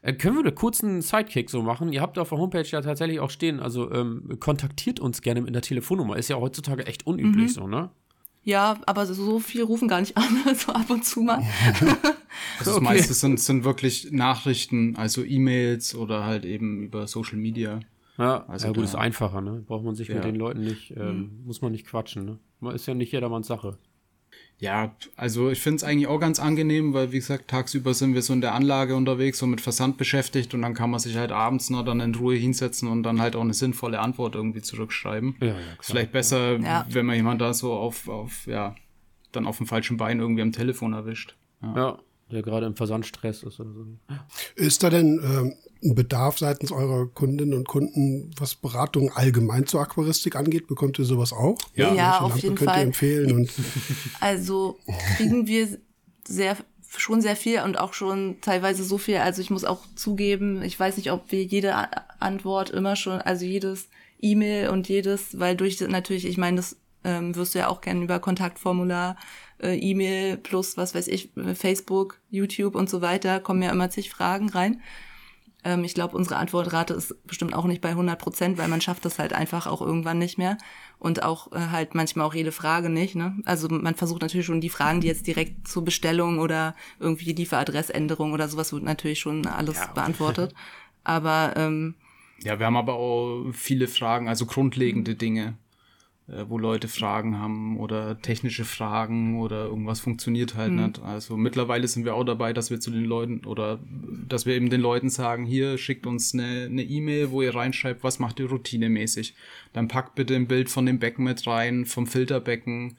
Äh, können wir einen kurzen Sidekick so machen? Ihr habt auf der Homepage ja tatsächlich auch stehen, also ähm, kontaktiert uns gerne mit der Telefonnummer. Ist ja heutzutage echt unüblich mhm. so, ne? Ja, aber so viel rufen gar nicht an, so ab und zu mal. also das okay. meiste sind, sind wirklich Nachrichten, also E-Mails oder halt eben über Social Media. Ja, also ja gut, ist einfacher, ne? Braucht man sich ja. mit den Leuten nicht, ähm, mhm. muss man nicht quatschen, ne? Ist ja nicht jedermanns Sache. Ja, also ich finde es eigentlich auch ganz angenehm, weil wie gesagt, tagsüber sind wir so in der Anlage unterwegs, so mit Versand beschäftigt und dann kann man sich halt abends noch dann in Ruhe hinsetzen und dann halt auch eine sinnvolle Antwort irgendwie zurückschreiben. Ja, ja, klar, Vielleicht besser, ja. wenn man jemand da so auf, auf, ja, dann auf dem falschen Bein irgendwie am Telefon erwischt. Ja, ja der gerade im Versandstress ist. Oder so. Ist da denn ähm, ein Bedarf seitens eurer Kundinnen und Kunden, was Beratung allgemein zur Aquaristik angeht? Bekommt ihr sowas auch? Ja, ja auf jeden könnt Fall. Ihr empfehlen und also kriegen wir sehr schon sehr viel und auch schon teilweise so viel. Also ich muss auch zugeben, ich weiß nicht, ob wir jede Antwort immer schon, also jedes E-Mail und jedes, weil durch natürlich, ich meine, das ähm, wirst du ja auch gerne über Kontaktformular, äh, E-Mail plus was weiß ich, Facebook, YouTube und so weiter, kommen ja immer zig Fragen rein. Ähm, ich glaube, unsere Antwortrate ist bestimmt auch nicht bei 100 Prozent, weil man schafft das halt einfach auch irgendwann nicht mehr. Und auch äh, halt manchmal auch jede Frage nicht. Ne? Also man versucht natürlich schon die Fragen, die jetzt direkt zur Bestellung oder irgendwie Lieferadressänderung oder sowas wird natürlich schon alles ja, beantwortet. Aber ähm, ja, wir haben aber auch viele Fragen, also grundlegende Dinge wo Leute Fragen haben oder technische Fragen oder irgendwas funktioniert halt mhm. nicht. Also mittlerweile sind wir auch dabei, dass wir zu den Leuten oder dass wir eben den Leuten sagen, hier schickt uns eine E-Mail, e wo ihr reinschreibt, was macht ihr routinemäßig. Dann packt bitte ein Bild von dem Becken mit rein, vom Filterbecken,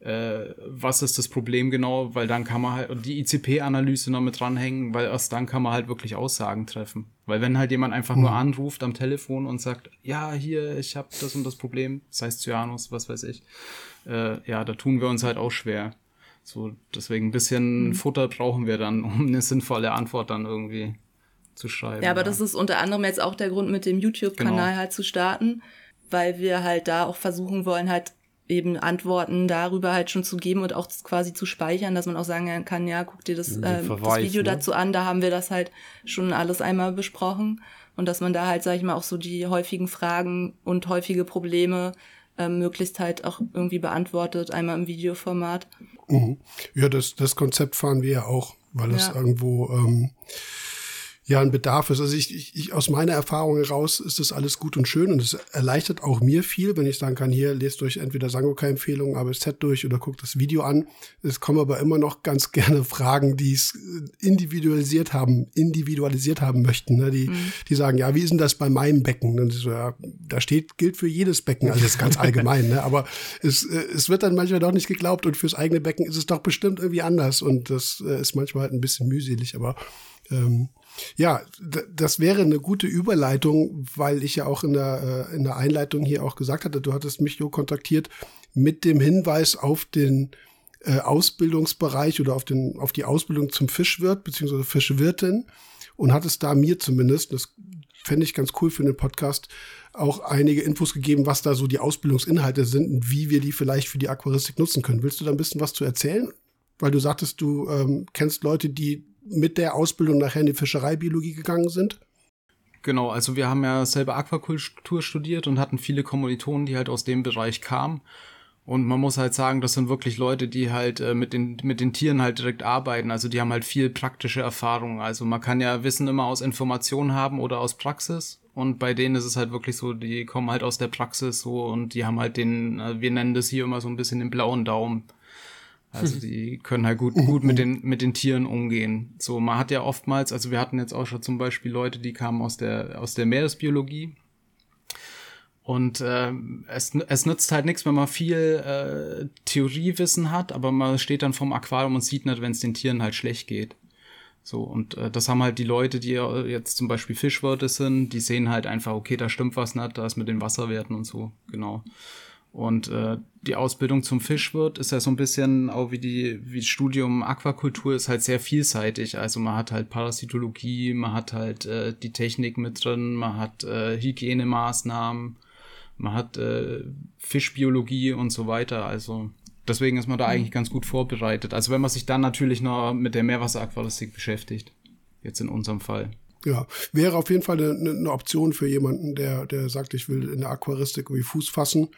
äh, was ist das Problem genau, weil dann kann man halt die ICP-Analyse noch mit dranhängen, weil erst dann kann man halt wirklich Aussagen treffen. Weil wenn halt jemand einfach mhm. nur anruft am Telefon und sagt, ja, hier, ich habe das und das Problem, das heißt Cyanus, was weiß ich, äh, ja, da tun wir uns halt auch schwer. So, deswegen ein bisschen mhm. Futter brauchen wir dann, um eine sinnvolle Antwort dann irgendwie zu schreiben. Ja, aber ja. das ist unter anderem jetzt auch der Grund, mit dem YouTube-Kanal genau. halt zu starten, weil wir halt da auch versuchen wollen, halt eben Antworten darüber halt schon zu geben und auch quasi zu speichern, dass man auch sagen kann, ja, guck dir das, äh, Verweis, das Video ne? dazu an, da haben wir das halt schon alles einmal besprochen und dass man da halt, sag ich mal, auch so die häufigen Fragen und häufige Probleme äh, möglichst halt auch irgendwie beantwortet, einmal im Videoformat. Mhm. Ja, das, das Konzept fahren wir ja auch, weil es ja. irgendwo ähm, ja ein Bedarf ist. Also ich, ich, ich aus meiner Erfahrung heraus ist das alles gut und schön und es erleichtert auch mir viel, wenn ich sagen kann, hier lest euch entweder Sangoka-Empfehlungen, ABZ durch oder guckt das Video an. Es kommen aber immer noch ganz gerne Fragen, die es individualisiert haben, individualisiert haben möchten. Ne? Die, mhm. die sagen, ja, wie ist denn das bei meinem Becken? Und so, ja, da steht, gilt für jedes Becken, also das ist ganz allgemein, ne? aber es, es wird dann manchmal doch nicht geglaubt und fürs eigene Becken ist es doch bestimmt irgendwie anders und das äh, ist manchmal halt ein bisschen mühselig, aber ähm, ja, das wäre eine gute Überleitung, weil ich ja auch in der, äh, in der Einleitung hier auch gesagt hatte, du hattest mich jo kontaktiert mit dem Hinweis auf den äh, Ausbildungsbereich oder auf, den, auf die Ausbildung zum Fischwirt bzw. Fischwirtin und hattest da mir zumindest, das fände ich ganz cool für den Podcast, auch einige Infos gegeben, was da so die Ausbildungsinhalte sind und wie wir die vielleicht für die Aquaristik nutzen können. Willst du da ein bisschen was zu erzählen? Weil du sagtest, du ähm, kennst Leute, die mit der Ausbildung nachher in die Fischereibiologie gegangen sind? Genau, also wir haben ja selber Aquakultur studiert und hatten viele Kommilitonen, die halt aus dem Bereich kamen. Und man muss halt sagen, das sind wirklich Leute, die halt äh, mit, den, mit den Tieren halt direkt arbeiten. Also die haben halt viel praktische Erfahrung. Also man kann ja Wissen immer aus Informationen haben oder aus Praxis. Und bei denen ist es halt wirklich so, die kommen halt aus der Praxis so und die haben halt den, äh, wir nennen das hier immer so ein bisschen den blauen Daumen. Also die können halt gut, gut mit den, mit den Tieren umgehen. So, man hat ja oftmals, also wir hatten jetzt auch schon zum Beispiel Leute, die kamen aus der, aus der Meeresbiologie. Und äh, es, es nützt halt nichts, wenn man viel äh, Theoriewissen hat, aber man steht dann vom Aquarium und sieht nicht, wenn es den Tieren halt schlecht geht. So, und äh, das haben halt die Leute, die jetzt zum Beispiel Fischwirte sind, die sehen halt einfach, okay, da stimmt was nicht, da ist mit den Wasserwerten und so, genau. Und äh, die Ausbildung zum Fischwirt ist ja so ein bisschen auch wie die wie das Studium Aquakultur ist halt sehr vielseitig. Also man hat halt Parasitologie, man hat halt äh, die Technik mit drin, man hat äh, Hygienemaßnahmen, man hat äh, Fischbiologie und so weiter. Also deswegen ist man da mhm. eigentlich ganz gut vorbereitet. Also wenn man sich dann natürlich noch mit der Meerwasseraquaristik beschäftigt, jetzt in unserem Fall. Ja, wäre auf jeden Fall eine, eine Option für jemanden, der, der sagt, ich will in der Aquaristik irgendwie Fuß fassen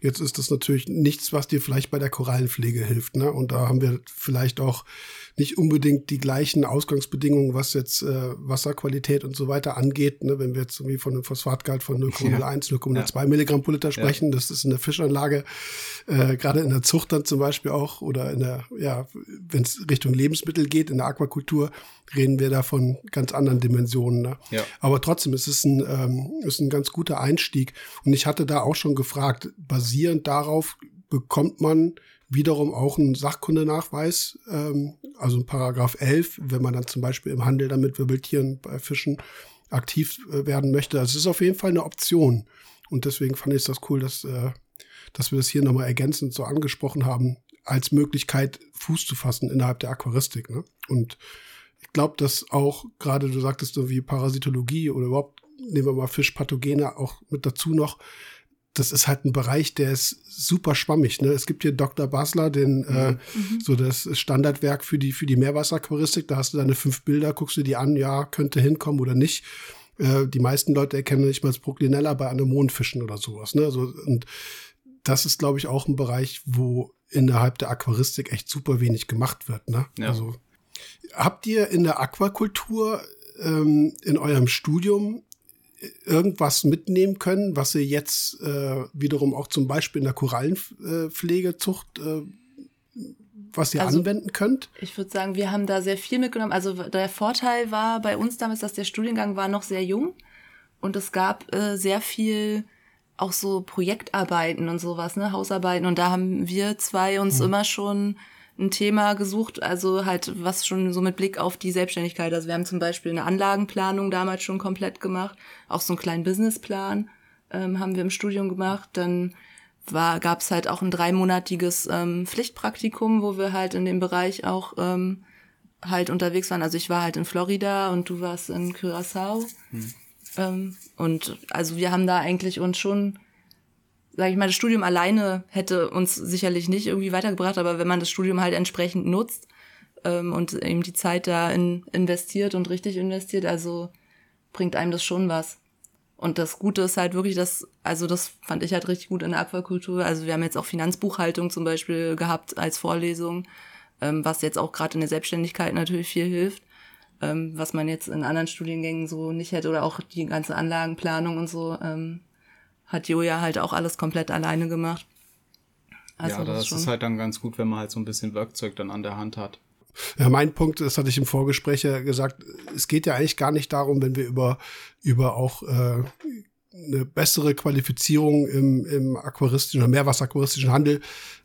Jetzt ist das natürlich nichts, was dir vielleicht bei der Korallenpflege hilft. Ne? Und da haben wir vielleicht auch nicht unbedingt die gleichen Ausgangsbedingungen, was jetzt äh, Wasserqualität und so weiter angeht. Ne? Wenn wir jetzt irgendwie von einem Phosphatgehalt von 0,01, ja. 0,02 ja. Milligramm pro Liter sprechen, ja. das ist in der Fischanlage, äh, gerade in der Zucht dann zum Beispiel auch oder in der, ja, wenn es Richtung Lebensmittel geht, in der Aquakultur, reden wir da von ganz anderen Dimensionen. Ne? Ja. Aber trotzdem, es ist ein, ähm, ist ein ganz guter Einstieg. Und ich hatte da auch schon gefragt, basierend darauf bekommt man wiederum auch einen Sachkundenachweis, ähm, also ein Paragraph 11, wenn man dann zum Beispiel im Handel damit Wirbeltieren bei Fischen aktiv äh, werden möchte. Also es ist auf jeden Fall eine Option. Und deswegen fand ich das cool, dass, äh, dass wir das hier nochmal ergänzend so angesprochen haben, als Möglichkeit Fuß zu fassen innerhalb der Aquaristik. Ne? Und ich glaube, dass auch gerade, du sagtest so wie Parasitologie oder überhaupt, nehmen wir mal Fischpathogene auch mit dazu noch, das ist halt ein Bereich, der ist super schwammig. Ne? Es gibt hier Dr. Basler, den äh, mhm. äh, so das Standardwerk für die für die Meerwasseraquaristik. Da hast du deine fünf Bilder, guckst du die an, ja könnte hinkommen oder nicht. Äh, die meisten Leute erkennen nicht mal das Proklinella bei Anemonenfischen oder sowas. Ne? Also, und das ist, glaube ich, auch ein Bereich, wo innerhalb der Aquaristik echt super wenig gemacht wird. Ne? Ja. Also habt ihr in der Aquakultur ähm, in eurem Studium irgendwas mitnehmen können, was ihr jetzt äh, wiederum auch zum Beispiel in der Korallenpflegezucht, äh, was ihr also, anwenden könnt? Ich würde sagen, wir haben da sehr viel mitgenommen. Also der Vorteil war bei uns damals, dass der Studiengang war noch sehr jung und es gab äh, sehr viel auch so Projektarbeiten und sowas, ne, Hausarbeiten. Und da haben wir zwei uns mhm. immer schon ein Thema gesucht, also halt was schon so mit Blick auf die Selbstständigkeit. Also wir haben zum Beispiel eine Anlagenplanung damals schon komplett gemacht, auch so einen kleinen Businessplan ähm, haben wir im Studium gemacht. Dann war gab es halt auch ein dreimonatiges ähm, Pflichtpraktikum, wo wir halt in dem Bereich auch ähm, halt unterwegs waren. Also ich war halt in Florida und du warst in Curaçao. Hm. Ähm, und also wir haben da eigentlich uns schon sage ich mal, das Studium alleine hätte uns sicherlich nicht irgendwie weitergebracht, aber wenn man das Studium halt entsprechend nutzt ähm, und eben die Zeit da in, investiert und richtig investiert, also bringt einem das schon was. Und das Gute ist halt wirklich, dass, also das fand ich halt richtig gut in der Aquakultur. Also wir haben jetzt auch Finanzbuchhaltung zum Beispiel gehabt als Vorlesung, ähm, was jetzt auch gerade in der Selbstständigkeit natürlich viel hilft, ähm, was man jetzt in anderen Studiengängen so nicht hätte oder auch die ganze Anlagenplanung und so. Ähm, hat Joja halt auch alles komplett alleine gemacht. Also ja, das, das ist halt dann ganz gut, wenn man halt so ein bisschen Werkzeug dann an der Hand hat. Ja, mein Punkt, das hatte ich im Vorgespräch ja gesagt, es geht ja eigentlich gar nicht darum, wenn wir über, über auch äh, eine bessere Qualifizierung im, im aquaristischen oder Meerwasseraquaristischen Handel.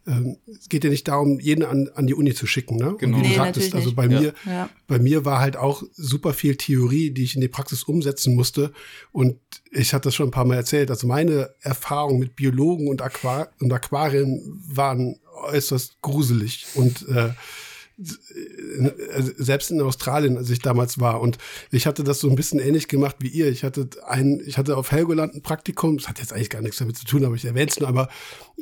Ähm, es geht ja nicht darum, jeden an, an die Uni zu schicken. Ne? Genau. Und wie du nee, sagtest, also bei mir, ja. bei mir war halt auch super viel Theorie, die ich in die Praxis umsetzen musste. Und ich hatte das schon ein paar Mal erzählt. Also meine Erfahrungen mit Biologen und, Aquar und Aquarien waren äußerst gruselig und äh, selbst in Australien, als ich damals war. Und ich hatte das so ein bisschen ähnlich gemacht wie ihr. Ich hatte ein, ich hatte auf Helgoland ein Praktikum, das hat jetzt eigentlich gar nichts damit zu tun, aber ich erwähne es nur, aber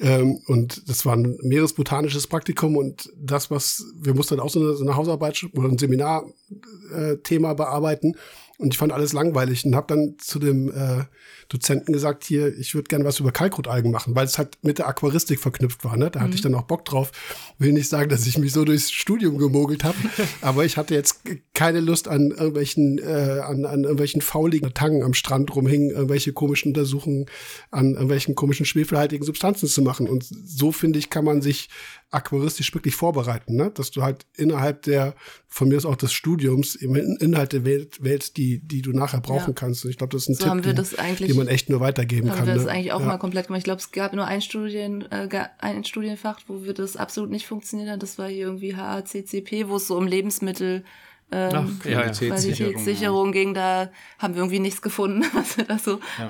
ähm, und das war ein meeresbotanisches Praktikum und das, was, wir mussten dann auch so eine, so eine Hausarbeit oder ein Seminarthema äh, bearbeiten. Und ich fand alles langweilig und habe dann zu dem äh, Dozenten gesagt, hier, ich würde gerne was über Kalkrotalgen machen, weil es halt mit der Aquaristik verknüpft war. Ne? Da mhm. hatte ich dann auch Bock drauf. Will nicht sagen, dass ich mich so durchs Studium gemogelt habe, aber ich hatte jetzt keine Lust an irgendwelchen, äh, an, an irgendwelchen fauligen Tangen am Strand rumhingen, irgendwelche komischen Untersuchungen an irgendwelchen komischen schwefelhaltigen Substanzen zu machen. Und so, finde ich, kann man sich aquaristisch wirklich vorbereiten, ne? dass du halt innerhalb der, von mir aus auch des Studiums, Inhalte wählst, wählst die, die du nachher brauchen ja. kannst. Und ich glaube, das ist ein so Tipp, den, den, man echt nur weitergeben haben kann. Haben wir das ne? eigentlich auch ja. mal komplett gemacht. Ich glaube, es gab nur ein, Studien, äh, ein Studienfach, wo wir das absolut nicht funktioniert hat. Das war hier irgendwie HACCP, wo es so um Lebensmittel ähm, Ach, Qualitätssicherung ja. ging, da haben wir irgendwie nichts gefunden, was wir da so ja.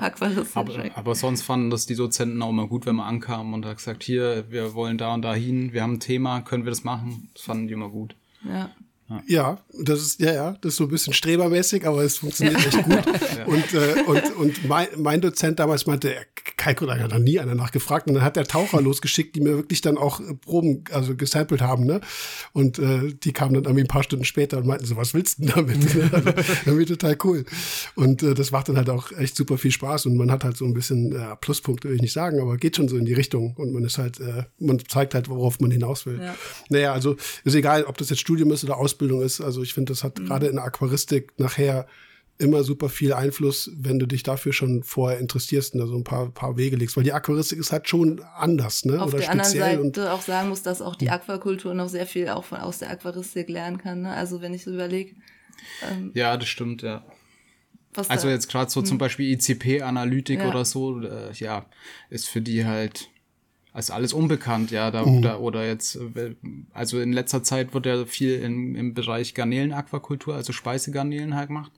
aber, aber sonst fanden das die Dozenten auch immer gut, wenn man ankam und hat gesagt, hier, wir wollen da und da hin, wir haben ein Thema, können wir das machen? Das fanden die immer gut. Ja. Ja. ja. das ist, ja, ja, das ist so ein bisschen strebermäßig, aber es funktioniert ja. echt gut. ja. Und, äh, und, und mein, mein Dozent damals meinte, Kalkulator hat noch nie einer nachgefragt. Und dann hat der Taucher losgeschickt, die mir wirklich dann auch Proben, also gesampelt haben, ne? Und äh, die kamen dann irgendwie ein paar Stunden später und meinten so, was willst du denn damit? also, irgendwie total cool. Und äh, das macht dann halt auch echt super viel Spaß und man hat halt so ein bisschen äh, Pluspunkte, will ich nicht sagen, aber geht schon so in die Richtung und man ist halt, äh, man zeigt halt, worauf man hinaus will. Ja. Naja, also ist egal, ob das jetzt Studium ist oder Ausbildung ist. Also ich finde, das hat mhm. gerade in der Aquaristik nachher immer super viel Einfluss, wenn du dich dafür schon vorher interessierst und da so ein paar, paar Wege legst. Weil die Aquaristik ist halt schon anders, ne? Auf Oder der anderen Seite und auch sagen muss, dass auch die hm. Aquakultur noch sehr viel auch von, aus der Aquaristik lernen kann. Ne? Also wenn ich so überlege. Ähm, ja, das stimmt, ja. also da? jetzt gerade so hm. zum Beispiel ICP-Analytik ja. oder so, äh, ja, ist für die halt also alles unbekannt, ja, da, mhm. da, oder jetzt, äh, also in letzter Zeit wird ja viel in, im Bereich Garnelen-Aquakultur, also Speisegarnelen halt gemacht.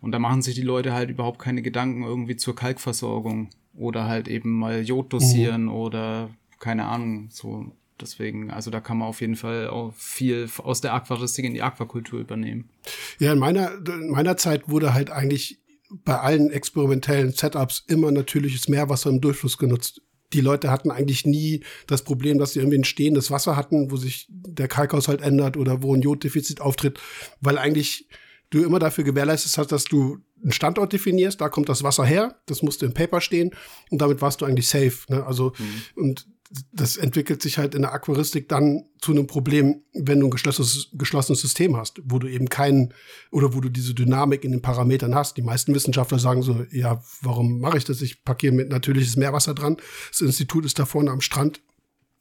Und da machen sich die Leute halt überhaupt keine Gedanken irgendwie zur Kalkversorgung oder halt eben mal Jod dosieren mhm. oder keine Ahnung, so. Deswegen, also da kann man auf jeden Fall auch viel aus der Aquaristik in die Aquakultur übernehmen. Ja, in meiner, in meiner Zeit wurde halt eigentlich bei allen experimentellen Setups immer natürliches Meerwasser im Durchfluss genutzt die Leute hatten eigentlich nie das Problem, dass sie irgendwie ein stehendes Wasser hatten, wo sich der Kalkhaushalt ändert oder wo ein Joddefizit auftritt, weil eigentlich du immer dafür gewährleistet hast, dass du einen Standort definierst, da kommt das Wasser her, das musste im Paper stehen und damit warst du eigentlich safe. Ne? Also mhm. und das entwickelt sich halt in der Aquaristik dann zu einem Problem, wenn du ein geschlossenes, geschlossenes System hast, wo du eben keinen oder wo du diese Dynamik in den Parametern hast. Die meisten Wissenschaftler sagen so, ja, warum mache ich das? Ich packe mit natürliches Meerwasser dran. Das Institut ist da vorne am Strand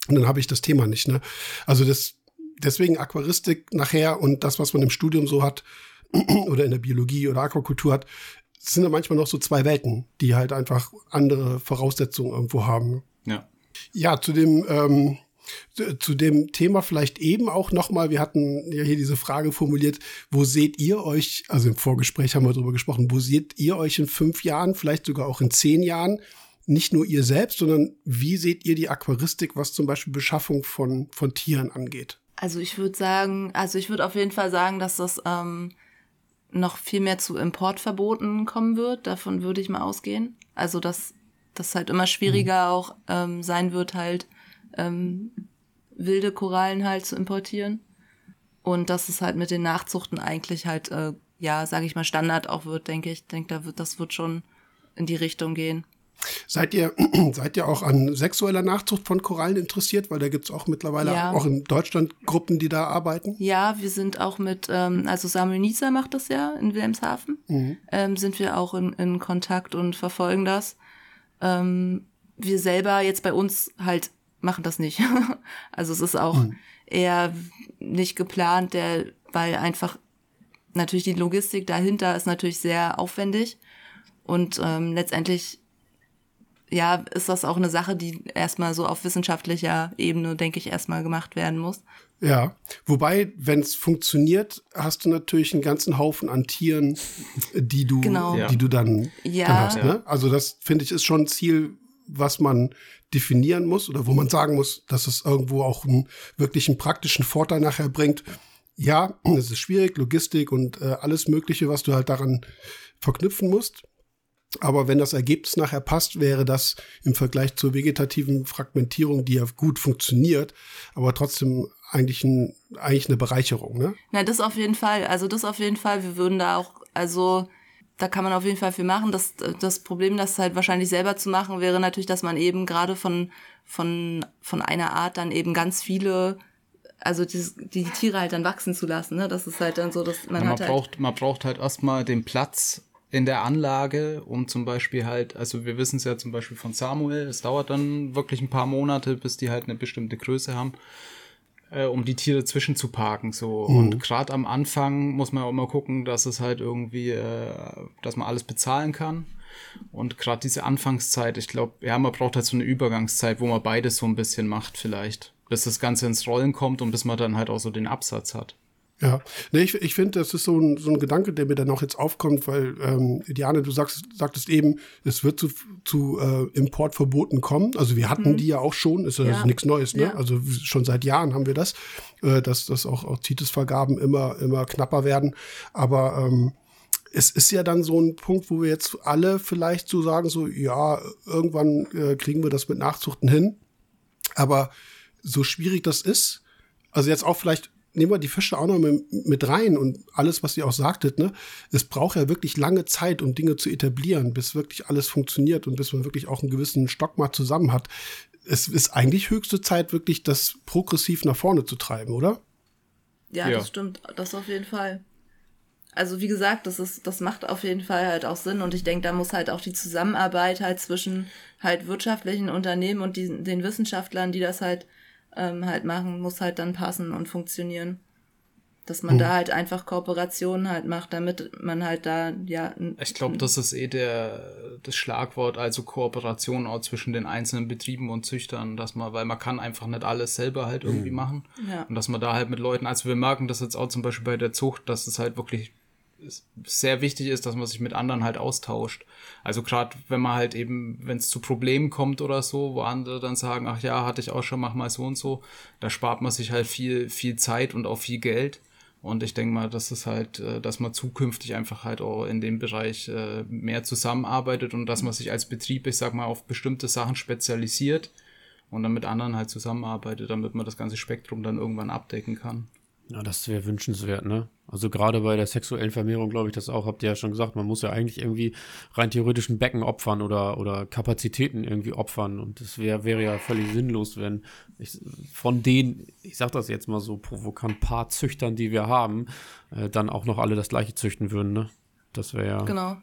und dann habe ich das Thema nicht. Ne? Also das, deswegen Aquaristik nachher und das, was man im Studium so hat oder in der Biologie oder Aquakultur hat, sind ja manchmal noch so zwei Welten, die halt einfach andere Voraussetzungen irgendwo haben. Ja. Ja, zu dem, ähm, zu dem Thema vielleicht eben auch nochmal, wir hatten ja hier diese Frage formuliert, wo seht ihr euch, also im Vorgespräch haben wir darüber gesprochen, wo seht ihr euch in fünf Jahren, vielleicht sogar auch in zehn Jahren? Nicht nur ihr selbst, sondern wie seht ihr die Aquaristik, was zum Beispiel Beschaffung von, von Tieren angeht? Also ich würde sagen, also ich würde auf jeden Fall sagen, dass das ähm, noch viel mehr zu Importverboten kommen wird. Davon würde ich mal ausgehen. Also dass das halt immer schwieriger mhm. auch ähm, sein wird, halt ähm, wilde Korallen halt zu importieren. Und dass es halt mit den Nachzuchten eigentlich halt, äh, ja, sage ich mal, Standard auch wird, denke ich. Ich denke, da wird, das wird schon in die Richtung gehen. Seid ihr, seid ihr auch an sexueller Nachzucht von Korallen interessiert? Weil da gibt es auch mittlerweile ja. auch in Deutschland Gruppen, die da arbeiten. Ja, wir sind auch mit, ähm, also Samuel Nieser macht das ja in Wilhelmshaven, mhm. ähm, sind wir auch in, in Kontakt und verfolgen das. Ähm, wir selber jetzt bei uns halt machen das nicht. also es ist auch mhm. eher nicht geplant, der, weil einfach natürlich die Logistik dahinter ist natürlich sehr aufwendig und ähm, letztendlich ja, ist das auch eine Sache, die erstmal so auf wissenschaftlicher Ebene, denke ich, erstmal gemacht werden muss. Ja, wobei, wenn es funktioniert, hast du natürlich einen ganzen Haufen an Tieren, die du, genau. die du dann, ja. dann hast. Ne? Also das finde ich ist schon ein Ziel, was man definieren muss oder wo man sagen muss, dass es irgendwo auch einen wirklichen praktischen Vorteil nachher bringt. Ja, es ist schwierig, Logistik und äh, alles Mögliche, was du halt daran verknüpfen musst. Aber wenn das Ergebnis nachher passt, wäre das im Vergleich zur vegetativen Fragmentierung, die ja gut funktioniert, aber trotzdem eigentlich, ein, eigentlich eine Bereicherung, ne? Na, das auf jeden Fall. Also das auf jeden Fall. Wir würden da auch, also da kann man auf jeden Fall viel machen. Das, das Problem, das halt wahrscheinlich selber zu machen, wäre natürlich, dass man eben gerade von, von, von einer Art dann eben ganz viele also die, die Tiere halt dann wachsen zu lassen, ne? Das ist halt dann so, dass man, ja, man hat halt braucht, halt man braucht halt erstmal den Platz in der Anlage, um zum Beispiel halt, also wir wissen es ja zum Beispiel von Samuel, es dauert dann wirklich ein paar Monate, bis die halt eine bestimmte Größe haben, äh, um die Tiere zwischenzuparken. So. Mhm. Und gerade am Anfang muss man auch immer gucken, dass es halt irgendwie, äh, dass man alles bezahlen kann. Und gerade diese Anfangszeit, ich glaube, ja, man braucht halt so eine Übergangszeit, wo man beides so ein bisschen macht, vielleicht. Bis das Ganze ins Rollen kommt und bis man dann halt auch so den Absatz hat. Ja, nee, ich, ich finde, das ist so ein, so ein Gedanke, der mir dann auch jetzt aufkommt, weil, ähm, Diane, du sagst, sagtest eben, es wird zu, zu äh, Importverboten kommen. Also wir hatten mhm. die ja auch schon, ist ja, ja. nichts Neues, ne? Ja. Also schon seit Jahren haben wir das, äh, dass, dass auch, auch CITES-Vergaben immer, immer knapper werden. Aber ähm, es ist ja dann so ein Punkt, wo wir jetzt alle vielleicht so sagen, so, ja, irgendwann äh, kriegen wir das mit Nachzuchten hin. Aber so schwierig das ist, also jetzt auch vielleicht nehmen wir die Fische auch noch mit, rein und alles, was ihr auch sagtet, ne? Es braucht ja wirklich lange Zeit, um Dinge zu etablieren, bis wirklich alles funktioniert und bis man wirklich auch einen gewissen Stock mal zusammen hat. Es ist eigentlich höchste Zeit, wirklich das progressiv nach vorne zu treiben, oder? Ja, ja. das stimmt. Das auf jeden Fall. Also wie gesagt, das ist, das macht auf jeden Fall halt auch Sinn und ich denke, da muss halt auch die Zusammenarbeit halt zwischen halt wirtschaftlichen Unternehmen und die, den Wissenschaftlern, die das halt ähm, halt machen, muss halt dann passen und funktionieren. Dass man hm. da halt einfach Kooperationen halt macht, damit man halt da, ja. Ich glaube, das ist eh der, das Schlagwort, also Kooperation auch zwischen den einzelnen Betrieben und Züchtern, dass man, weil man kann einfach nicht alles selber halt irgendwie hm. machen. Ja. Und dass man da halt mit Leuten, also wir merken das jetzt auch zum Beispiel bei der Zucht, dass es halt wirklich sehr wichtig ist, dass man sich mit anderen halt austauscht. Also gerade wenn man halt eben, wenn es zu Problemen kommt oder so, wo andere dann sagen, ach ja, hatte ich auch schon, mach mal so und so, da spart man sich halt viel, viel Zeit und auch viel Geld. Und ich denke mal, dass es halt, äh, dass man zukünftig einfach halt auch in dem Bereich äh, mehr zusammenarbeitet und dass man sich als Betrieb, ich sag mal, auf bestimmte Sachen spezialisiert und dann mit anderen halt zusammenarbeitet, damit man das ganze Spektrum dann irgendwann abdecken kann. Ja, das wäre wünschenswert, ne? Also gerade bei der sexuellen Vermehrung glaube ich das auch, habt ihr ja schon gesagt, man muss ja eigentlich irgendwie rein theoretisch ein Becken opfern oder, oder Kapazitäten irgendwie opfern und das wäre wäre ja völlig sinnlos, wenn ich, von den, ich sag das jetzt mal so provokant, paar Züchtern, die wir haben, äh, dann auch noch alle das gleiche züchten würden, ne? Das wäre ja. Genau.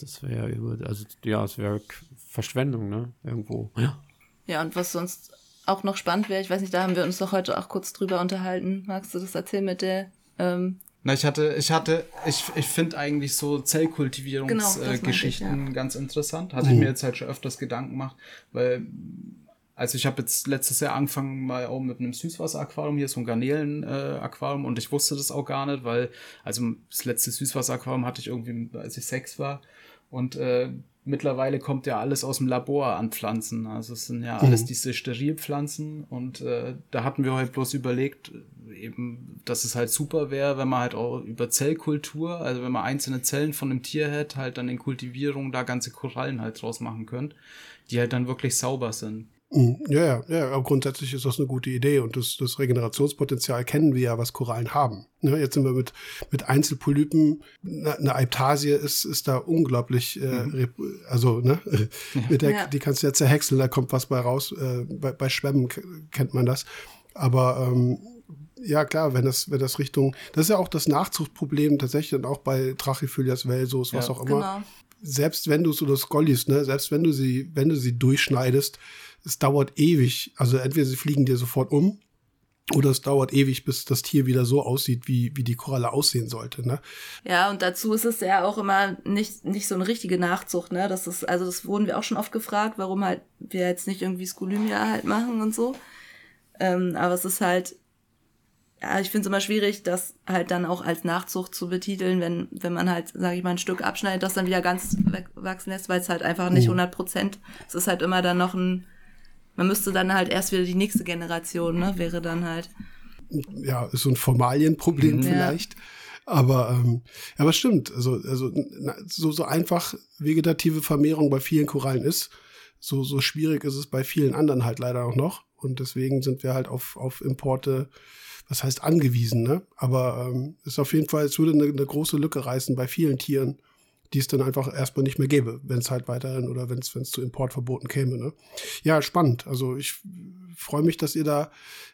Das wäre ja über, also ja, es wäre Verschwendung, ne? Irgendwo. Ja. Ja, und was sonst auch noch spannend wäre, ich weiß nicht, da haben wir uns doch heute auch kurz drüber unterhalten. Magst du das erzählen mit der ähm na, ich hatte, ich hatte, ich, ich finde eigentlich so Zellkultivierungsgeschichten genau, äh, ja. ganz interessant. Hatte mhm. ich mir jetzt halt schon öfters Gedanken gemacht, weil, also ich habe jetzt letztes Jahr angefangen mal auch mit einem Süßwasseraquarium, hier so ein Garnelen-Aquarium äh, und ich wusste das auch gar nicht, weil, also das letzte Süßwasseraquarium hatte ich irgendwie, als ich sechs war und äh, mittlerweile kommt ja alles aus dem Labor an Pflanzen. Also es sind ja mhm. alles diese Sterilpflanzen und äh, da hatten wir halt bloß überlegt, eben, dass es halt super wäre, wenn man halt auch über Zellkultur, also wenn man einzelne Zellen von einem Tier hätte, halt dann in Kultivierung da ganze Korallen halt draus machen könnte, die halt dann wirklich sauber sind. Mhm. Ja, ja, ja, aber grundsätzlich ist das eine gute Idee und das, das Regenerationspotenzial kennen wir ja, was Korallen haben. Ja, ne, jetzt sind wir mit, mit Einzelpolypen, eine, Aiptasie ist, ist da unglaublich, äh, mhm. also, ne, mit der, ja. die kannst du ja zerhäckseln, da kommt was bei raus, äh, bei, bei Schwämmen kennt man das. Aber ähm, ja, klar, wenn das, wenn das Richtung, das ist ja auch das Nachzuchtproblem tatsächlich dann auch bei Trachyphylias velsus, was ja, auch immer. Genau. Selbst wenn du es oder Scollies, ne, selbst wenn du sie, wenn du sie durchschneidest, es dauert ewig. Also entweder sie fliegen dir sofort um oder es dauert ewig, bis das Tier wieder so aussieht, wie, wie die Koralle aussehen sollte, ne? Ja, und dazu ist es ja auch immer nicht, nicht so eine richtige Nachzucht, ne? Das ist, also das wurden wir auch schon oft gefragt, warum halt wir jetzt nicht irgendwie Skolymia halt machen und so. Ähm, aber es ist halt, ja, ich finde es immer schwierig, das halt dann auch als Nachzucht zu betiteln, wenn, wenn man halt, sage ich mal, ein Stück abschneidet, das dann wieder ganz wachsen lässt, weil es halt einfach nicht 100 Prozent, es ist halt immer dann noch ein, man müsste dann halt erst wieder die nächste Generation, ne, wäre dann halt. Ja, ist so ein Formalienproblem mhm. vielleicht. Ja. Aber, ähm, aber stimmt, also, also so, so einfach vegetative Vermehrung bei vielen Korallen ist, so, so schwierig ist es bei vielen anderen halt leider auch noch. Und deswegen sind wir halt auf, auf Importe, was heißt angewiesen, ne? Aber ähm, ist auf jeden Fall, es würde eine, eine große Lücke reißen bei vielen Tieren, die es dann einfach erstmal nicht mehr gäbe, wenn es halt weiterhin oder wenn es zu Importverboten käme. Ne? Ja, spannend. Also ich freue mich, dass ihr da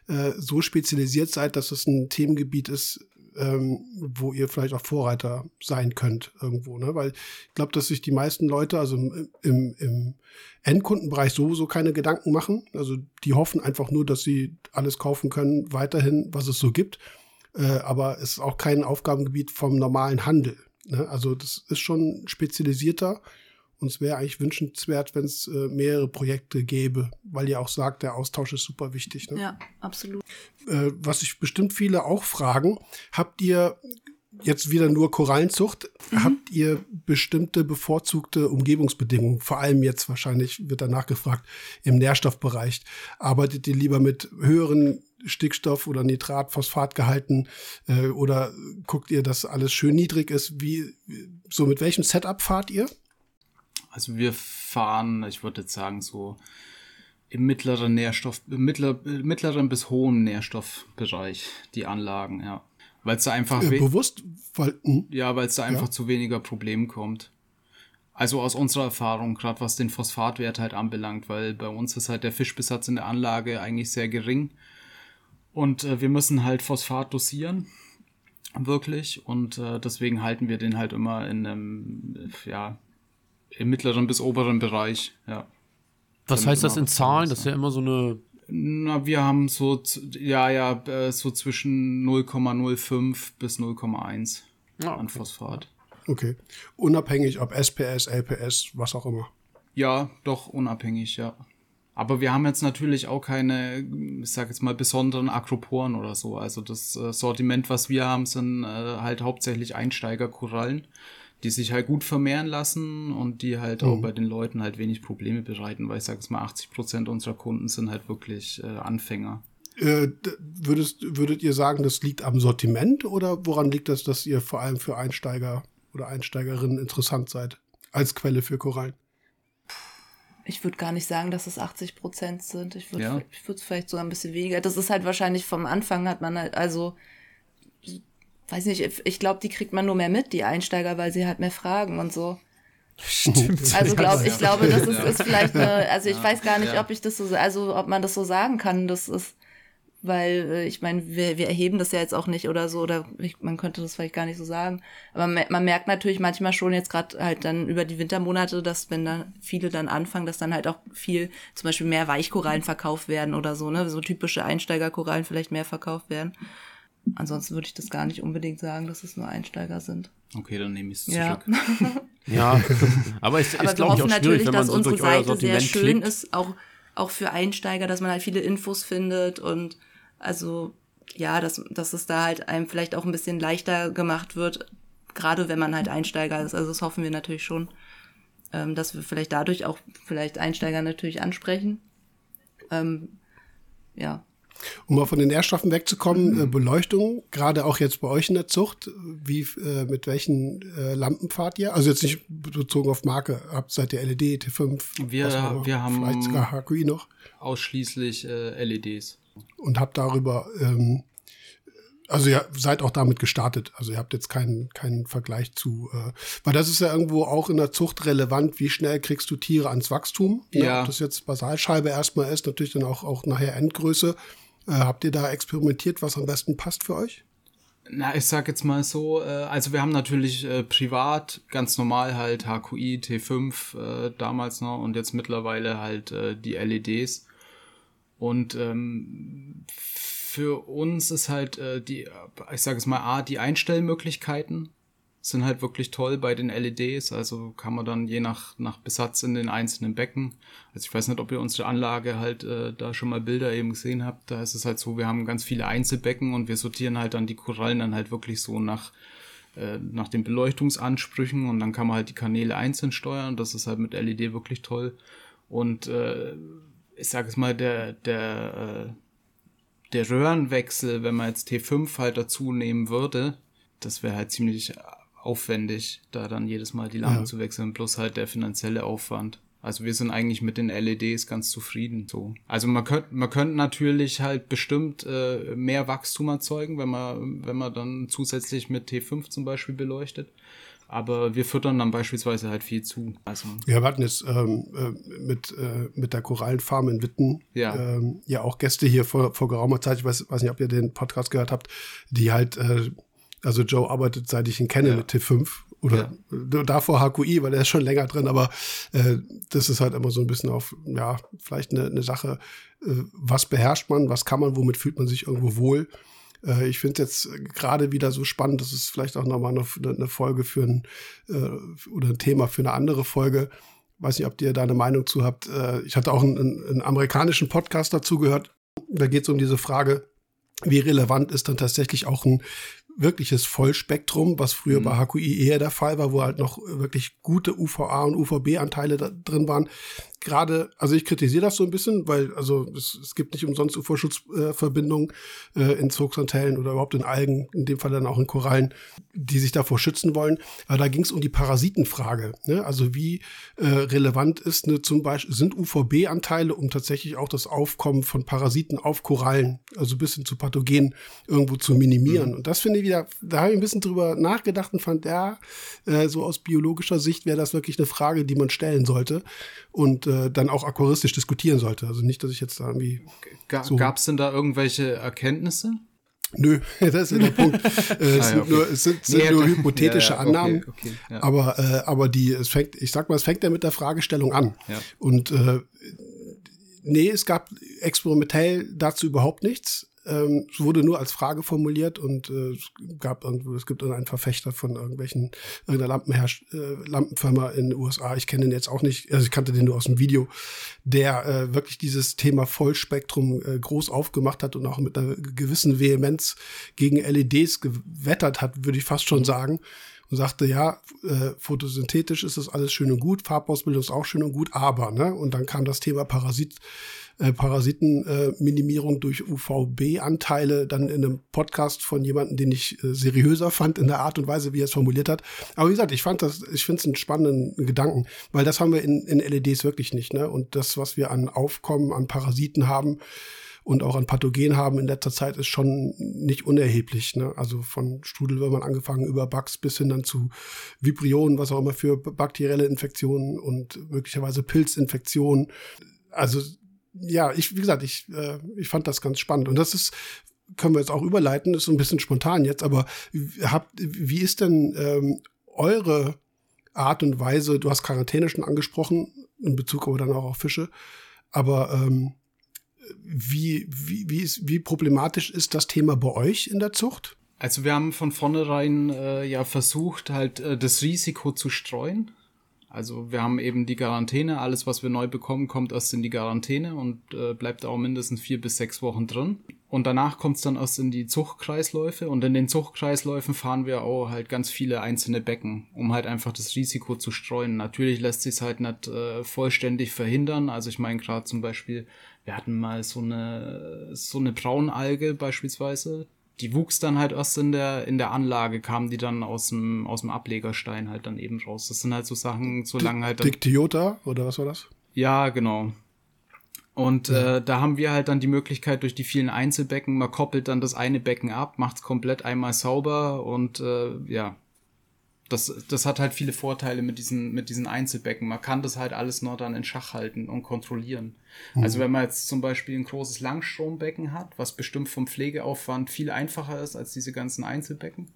äh, so spezialisiert seid, dass es ein Themengebiet ist, ähm, wo ihr vielleicht auch Vorreiter sein könnt irgendwo. Ne? Weil ich glaube, dass sich die meisten Leute, also im, im, Endkundenbereich sowieso keine Gedanken machen. Also die hoffen einfach nur, dass sie alles kaufen können, weiterhin, was es so gibt. Äh, aber es ist auch kein Aufgabengebiet vom normalen Handel. Ne? Also das ist schon spezialisierter uns wäre eigentlich wünschenswert, wenn es äh, mehrere Projekte gäbe, weil ihr auch sagt, der Austausch ist super wichtig. Ne? Ja, absolut. Äh, was sich bestimmt viele auch fragen, habt ihr jetzt wieder nur Korallenzucht. Mhm. Habt ihr bestimmte bevorzugte Umgebungsbedingungen? Vor allem jetzt wahrscheinlich wird danach gefragt im Nährstoffbereich. Arbeitet ihr lieber mit höheren Stickstoff- oder Nitrat-, Phosphatgehalten äh, oder guckt ihr, dass alles schön niedrig ist? Wie, so mit welchem Setup fahrt ihr? Also wir fahren, ich würde jetzt sagen, so im mittleren Nährstoff, mittler, mittleren bis hohen Nährstoffbereich die Anlagen, ja. Weil es da einfach äh, bewusst, weil hm? ja, weil es da einfach ja. zu weniger Problemen kommt. Also aus unserer Erfahrung, gerade was den Phosphatwert halt anbelangt, weil bei uns ist halt der Fischbesatz in der Anlage eigentlich sehr gering und äh, wir müssen halt Phosphat dosieren, wirklich und äh, deswegen halten wir den halt immer in einem, ja, im mittleren bis oberen Bereich, ja. Was heißt das in Zahlen? Das ist ja immer so eine na, wir haben so, ja, ja, äh, so zwischen 0,05 bis 0,1 ah, okay. an Phosphat. Okay. Unabhängig ob SPS, LPS, was auch immer. Ja, doch unabhängig, ja. Aber wir haben jetzt natürlich auch keine, ich sag jetzt mal, besonderen Akroporen oder so. Also das äh, Sortiment, was wir haben, sind äh, halt hauptsächlich Einsteigerkorallen die sich halt gut vermehren lassen und die halt mhm. auch bei den Leuten halt wenig Probleme bereiten, weil ich sage es mal, 80 Prozent unserer Kunden sind halt wirklich äh, Anfänger. Äh, würdest, würdet ihr sagen, das liegt am Sortiment oder woran liegt das, dass ihr vor allem für Einsteiger oder Einsteigerinnen interessant seid als Quelle für Korallen? Ich würde gar nicht sagen, dass es 80 Prozent sind. Ich würde ja. es vielleicht sogar ein bisschen weniger. Das ist halt wahrscheinlich vom Anfang hat man halt, also weiß nicht, ich glaube, die kriegt man nur mehr mit, die Einsteiger, weil sie halt mehr fragen und so. Stimmt. Also glaub, ich glaube, das ist, ist vielleicht eine, also ich weiß gar nicht, ob ich das so, also ob man das so sagen kann, das ist, weil äh, ich meine, wir, wir erheben das ja jetzt auch nicht oder so, oder ich, man könnte das vielleicht gar nicht so sagen. Aber man merkt natürlich manchmal schon jetzt gerade halt dann über die Wintermonate, dass wenn dann viele dann anfangen, dass dann halt auch viel, zum Beispiel mehr Weichkorallen verkauft werden oder so, ne? So typische Einsteigerkorallen vielleicht mehr verkauft werden. Ansonsten würde ich das gar nicht unbedingt sagen, dass es nur Einsteiger sind. Okay, dann nehme ich es zurück. Ja, aber es ist, glaube ich, auch natürlich, dass so unsere Seite sehr schön klickt. ist, auch, auch für Einsteiger, dass man halt viele Infos findet und also ja, dass, dass es da halt einem vielleicht auch ein bisschen leichter gemacht wird, gerade wenn man halt Einsteiger ist. Also das hoffen wir natürlich schon, ähm, dass wir vielleicht dadurch auch vielleicht Einsteiger natürlich ansprechen. Ähm, ja, um mal von den Nährstoffen wegzukommen, mhm. Beleuchtung, gerade auch jetzt bei euch in der Zucht, wie, äh, mit welchen äh, Lampen fahrt ihr? Also jetzt nicht bezogen auf Marke, habt seid ihr LED, T5? Wir, wir haben vielleicht sogar HQI noch. Ausschließlich äh, LEDs. Und habt darüber, ähm, also ihr seid auch damit gestartet. Also ihr habt jetzt keinen, keinen Vergleich zu, äh, weil das ist ja irgendwo auch in der Zucht relevant, wie schnell kriegst du Tiere ans Wachstum. Ne? Ja. Ob das jetzt Basalscheibe erstmal ist, natürlich dann auch, auch nachher Endgröße. Äh, habt ihr da experimentiert, was am besten passt für euch? Na, ich sag jetzt mal so, äh, also wir haben natürlich äh, privat ganz normal halt HQI T5 äh, damals noch und jetzt mittlerweile halt äh, die LEDs. Und ähm, für uns ist halt äh, die, ich sage es mal, A, die Einstellmöglichkeiten sind halt wirklich toll bei den LEDs. Also kann man dann je nach, nach Besatz in den einzelnen Becken. Also ich weiß nicht, ob ihr unsere Anlage halt äh, da schon mal Bilder eben gesehen habt. Da ist es halt so, wir haben ganz viele Einzelbecken und wir sortieren halt dann die Korallen dann halt wirklich so nach, äh, nach den Beleuchtungsansprüchen und dann kann man halt die Kanäle einzeln steuern. Das ist halt mit LED wirklich toll. Und äh, ich sage es mal, der, der, äh, der Röhrenwechsel, wenn man jetzt T5 halt dazu nehmen würde, das wäre halt ziemlich aufwendig, da dann jedes Mal die Lampe ja. zu wechseln, plus halt der finanzielle Aufwand. Also wir sind eigentlich mit den LEDs ganz zufrieden. So. Also man könnte man könnte natürlich halt bestimmt äh, mehr Wachstum erzeugen, wenn man wenn man dann zusätzlich mit T5 zum Beispiel beleuchtet. Aber wir füttern dann beispielsweise halt viel zu. Also ja, wir hatten jetzt ähm, äh, mit, äh, mit der Korallenfarm in Witten ja, ähm, ja auch Gäste hier vor, vor geraumer Zeit, ich weiß, weiß nicht, ob ihr den Podcast gehört habt, die halt äh, also Joe arbeitet, seit ich ihn kenne, ja. mit T5 oder ja. davor HQI, weil er ist schon länger drin, aber äh, das ist halt immer so ein bisschen auf, ja, vielleicht eine, eine Sache, äh, was beherrscht man, was kann man, womit fühlt man sich irgendwo wohl. Äh, ich finde es jetzt gerade wieder so spannend, das ist vielleicht auch nochmal eine, eine Folge für ein, äh, oder ein Thema für eine andere Folge, Weiß nicht, ob ihr da eine Meinung zu habt. Äh, ich hatte auch einen, einen amerikanischen Podcast dazu gehört. Da geht es um diese Frage, wie relevant ist dann tatsächlich auch ein wirkliches Vollspektrum, was früher mhm. bei HQI eher der Fall war, wo halt noch wirklich gute UVA und UVB-Anteile drin waren gerade, also ich kritisiere das so ein bisschen, weil also es, es gibt nicht umsonst UFO-Schutzverbindungen äh, äh, in Zugsantellen oder überhaupt in Algen, in dem Fall dann auch in Korallen, die sich davor schützen wollen. Aber da ging es um die Parasitenfrage. Ne? Also wie äh, relevant ist ne, zum Beispiel, sind UVB-Anteile, um tatsächlich auch das Aufkommen von Parasiten auf Korallen, also bis hin zu Pathogenen, irgendwo zu minimieren. Mhm. Und das finde ich wieder, da habe ich ein bisschen drüber nachgedacht und fand, ja, äh, so aus biologischer Sicht wäre das wirklich eine Frage, die man stellen sollte. Und äh, dann auch aquaristisch diskutieren sollte. Also nicht, dass ich jetzt da irgendwie. So Gab es denn da irgendwelche Erkenntnisse? Nö, das ist der Punkt. Äh, es, ah, ja, okay. nur, es sind, sind nee, nur hypothetische ja, ja, Annahmen. Okay, okay, aber, äh, aber die, es fängt, ich sag mal, es fängt ja mit der Fragestellung an. Und äh, nee, es gab experimentell dazu überhaupt nichts. Ähm, es wurde nur als Frage formuliert und äh, es gab irgendwo, es gibt einen Verfechter von irgendwelchen, irgendeiner Lampenherst äh, Lampenfirma in den USA. Ich kenne den jetzt auch nicht, also ich kannte den nur aus dem Video, der äh, wirklich dieses Thema Vollspektrum äh, groß aufgemacht hat und auch mit einer gewissen Vehemenz gegen LEDs gewettert hat, würde ich fast schon sagen und sagte, ja, äh, photosynthetisch ist das alles schön und gut, Farbausbildung ist auch schön und gut, aber, ne? Und dann kam das Thema Parasit äh, Parasitenminimierung äh, durch UVB-Anteile dann in einem Podcast von jemandem, den ich äh, seriöser fand in der Art und Weise, wie er es formuliert hat. Aber wie gesagt, ich fand das, ich finde es einen spannenden Gedanken, weil das haben wir in, in LEDs wirklich nicht, ne? Und das, was wir an Aufkommen, an Parasiten haben, und auch an Pathogen haben in letzter Zeit ist schon nicht unerheblich. Ne? Also von Strudelwürmern angefangen über Bugs bis hin dann zu Vibrionen, was auch immer für bakterielle Infektionen und möglicherweise Pilzinfektionen. Also ja, ich, wie gesagt, ich, äh, ich fand das ganz spannend. Und das ist, können wir jetzt auch überleiten, ist so ein bisschen spontan jetzt, aber habt, wie ist denn ähm, eure Art und Weise, du hast Quarantäne schon angesprochen, in Bezug aber dann auch auf Fische, aber ähm, wie, wie, wie, ist, wie problematisch ist das Thema bei euch in der Zucht? Also wir haben von vornherein äh, ja versucht, halt äh, das Risiko zu streuen. Also wir haben eben die Quarantäne, alles was wir neu bekommen, kommt erst in die Quarantäne und äh, bleibt auch mindestens vier bis sechs Wochen drin. Und danach kommt es dann erst in die Zuchtkreisläufe und in den Zuchtkreisläufen fahren wir auch halt ganz viele einzelne Becken, um halt einfach das Risiko zu streuen. Natürlich lässt sich halt nicht äh, vollständig verhindern. Also ich meine gerade zum Beispiel, wir hatten mal so eine so eine Braunalge beispielsweise, die wuchs dann halt erst in der, in der Anlage, kamen die dann aus dem, aus dem Ablegerstein halt dann eben raus. Das sind halt so Sachen, so lange halt. Dictiota oder was war das? Ja, genau. Und ja. äh, da haben wir halt dann die Möglichkeit durch die vielen Einzelbecken, man koppelt dann das eine Becken ab, macht es komplett einmal sauber und äh, ja, das, das hat halt viele Vorteile mit diesen, mit diesen Einzelbecken. Man kann das halt alles noch dann in Schach halten und kontrollieren. Mhm. Also wenn man jetzt zum Beispiel ein großes Langstrombecken hat, was bestimmt vom Pflegeaufwand viel einfacher ist als diese ganzen Einzelbecken.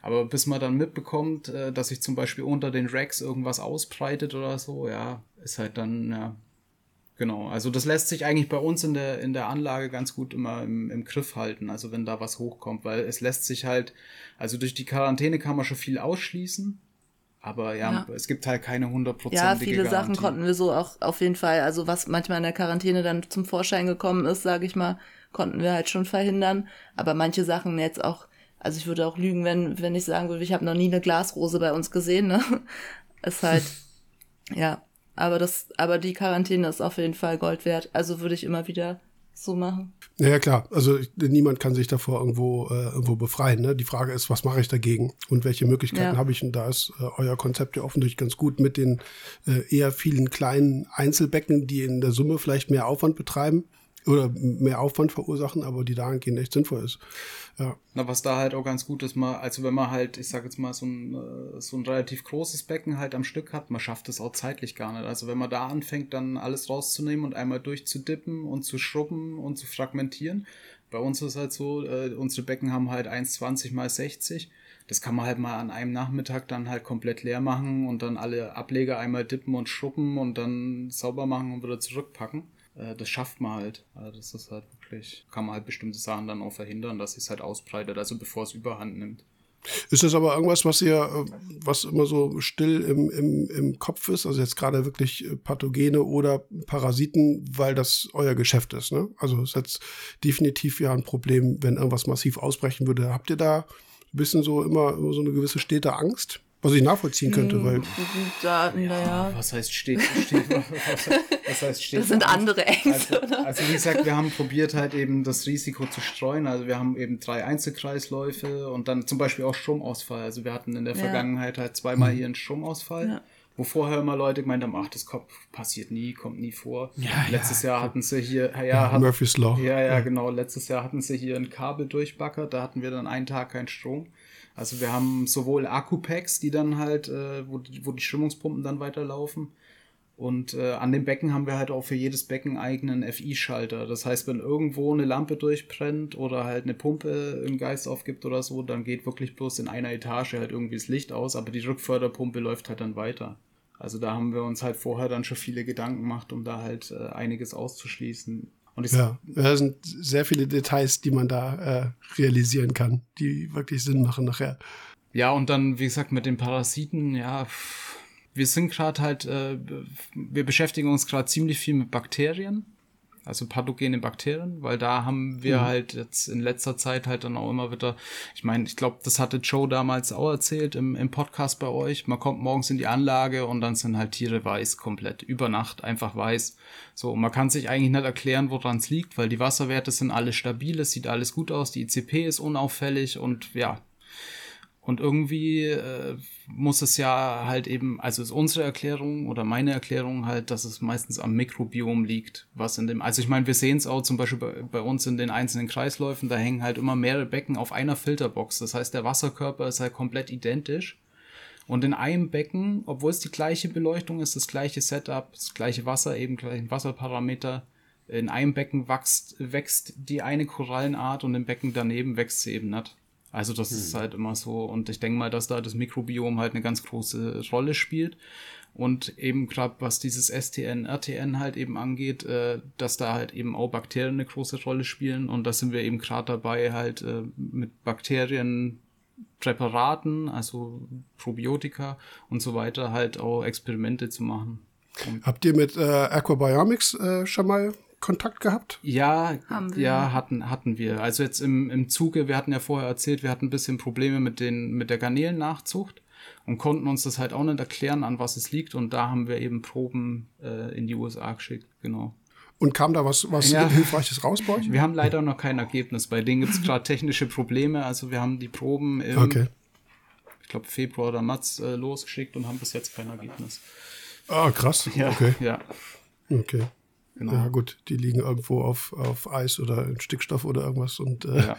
Aber bis man dann mitbekommt, äh, dass sich zum Beispiel unter den Racks irgendwas ausbreitet oder so, ja, ist halt dann, ja, Genau, also das lässt sich eigentlich bei uns in der, in der Anlage ganz gut immer im, im Griff halten, also wenn da was hochkommt, weil es lässt sich halt, also durch die Quarantäne kann man schon viel ausschließen, aber ja, ja. es gibt halt keine hundertprozentige Ja, viele Garantie. Sachen konnten wir so auch auf jeden Fall, also was manchmal in der Quarantäne dann zum Vorschein gekommen ist, sage ich mal, konnten wir halt schon verhindern, aber manche Sachen jetzt auch, also ich würde auch lügen, wenn, wenn ich sagen würde, ich habe noch nie eine Glasrose bei uns gesehen, ne? Ist halt, ja, aber das, aber die Quarantäne ist auf jeden Fall Gold wert. Also würde ich immer wieder so machen. Ja, klar. Also niemand kann sich davor irgendwo, äh, irgendwo befreien. Ne? Die Frage ist, was mache ich dagegen und welche Möglichkeiten ja. habe ich? Und da ist äh, euer Konzept ja offensichtlich ganz gut mit den äh, eher vielen kleinen Einzelbecken, die in der Summe vielleicht mehr Aufwand betreiben oder mehr Aufwand verursachen, aber die dahingehend echt sinnvoll ist. Ja. Na, was da halt auch ganz gut ist, mal, also wenn man halt, ich sag jetzt mal, so ein, äh, so ein relativ großes Becken halt am Stück hat, man schafft es auch zeitlich gar nicht. Also wenn man da anfängt, dann alles rauszunehmen und einmal durchzudippen und zu schrubben und zu fragmentieren. Bei uns ist halt so, äh, unsere Becken haben halt 1,20 mal 60. Das kann man halt mal an einem Nachmittag dann halt komplett leer machen und dann alle Ableger einmal dippen und schrubben und dann sauber machen und wieder zurückpacken das schafft man halt. Also das ist halt wirklich, kann man halt bestimmte Sachen dann auch verhindern, dass es halt ausbreitet, also bevor es überhand nimmt. Ist das aber irgendwas, was ihr, äh, was immer so still im, im, im Kopf ist? Also jetzt gerade wirklich äh, Pathogene oder Parasiten, weil das euer Geschäft ist, ne? Also ist jetzt definitiv ja ein Problem, wenn irgendwas massiv ausbrechen würde. Habt ihr da ein bisschen so immer, immer so eine gewisse stete Angst? Was ich nachvollziehen könnte, weil. Da, naja. Was heißt steht, steht was, was heißt steht? Das sind andere Ängste. Also, also, wie gesagt, wir haben probiert halt eben das Risiko zu streuen. Also wir haben eben drei Einzelkreisläufe und dann zum Beispiel auch Stromausfall. Also wir hatten in der Vergangenheit halt zweimal hier einen Stromausfall. Ja. Wo vorher immer Leute gemeint haben, ach, das passiert nie, kommt nie vor. Ja, letztes ja. Jahr hatten sie hier, ja, ja hat, Murphy's Law. Ja, ja, genau. Letztes Jahr hatten sie hier ein Kabel durchbackert, da hatten wir dann einen Tag keinen Strom. Also wir haben sowohl Akkupacks, die dann halt, äh, wo, die, wo die Stimmungspumpen dann weiterlaufen. Und äh, an dem Becken haben wir halt auch für jedes Becken eigenen FI-Schalter. Das heißt, wenn irgendwo eine Lampe durchbrennt oder halt eine Pumpe im Geist aufgibt oder so, dann geht wirklich bloß in einer Etage halt irgendwie das Licht aus, aber die Rückförderpumpe läuft halt dann weiter. Also da haben wir uns halt vorher dann schon viele Gedanken gemacht, um da halt äh, einiges auszuschließen. Und ja, da sind sehr viele Details, die man da äh, realisieren kann, die wirklich Sinn machen nachher. Ja, und dann, wie gesagt, mit den Parasiten, ja, wir sind gerade halt, äh, wir beschäftigen uns gerade ziemlich viel mit Bakterien also pathogene Bakterien, weil da haben wir mhm. halt jetzt in letzter Zeit halt dann auch immer wieder, ich meine, ich glaube, das hatte Joe damals auch erzählt im, im Podcast bei euch. Man kommt morgens in die Anlage und dann sind halt Tiere weiß komplett, über Nacht einfach weiß. So, man kann sich eigentlich nicht erklären, woran es liegt, weil die Wasserwerte sind alle stabil, es sieht alles gut aus, die ICP ist unauffällig und ja, und irgendwie äh, muss es ja halt eben, also ist unsere Erklärung oder meine Erklärung halt, dass es meistens am Mikrobiom liegt, was in dem, also ich meine, wir sehen es auch zum Beispiel bei, bei, uns in den einzelnen Kreisläufen, da hängen halt immer mehrere Becken auf einer Filterbox. Das heißt, der Wasserkörper ist halt komplett identisch. Und in einem Becken, obwohl es die gleiche Beleuchtung ist, das gleiche Setup, das gleiche Wasser, eben gleichen Wasserparameter, in einem Becken wächst, wächst die eine Korallenart und im Becken daneben wächst sie eben nicht. Also das hm. ist halt immer so. Und ich denke mal, dass da das Mikrobiom halt eine ganz große Rolle spielt. Und eben gerade was dieses STN, RTN halt eben angeht, äh, dass da halt eben auch Bakterien eine große Rolle spielen. Und da sind wir eben gerade dabei, halt äh, mit Bakterienpräparaten, also Probiotika und so weiter, halt auch Experimente zu machen. Habt ihr mit äh, Aquabiomics äh, schon mal Kontakt gehabt? Ja, ja, hatten, hatten wir. Also jetzt im, im Zuge, wir hatten ja vorher erzählt, wir hatten ein bisschen Probleme mit, den, mit der Garnelennachzucht und konnten uns das halt auch nicht erklären, an was es liegt. Und da haben wir eben Proben äh, in die USA geschickt, genau. Und kam da was, was ja. Hilfreiches raus bei euch? Wir haben leider noch kein Ergebnis. Bei denen gibt es gerade technische Probleme. Also wir haben die Proben im, okay. ich glaube, Februar oder März äh, losgeschickt und haben bis jetzt kein Ergebnis. Ah, krass. Ja, okay. Ja. Okay. Genau. Ja, gut, die liegen irgendwo auf, auf Eis oder in Stickstoff oder irgendwas und äh, ja.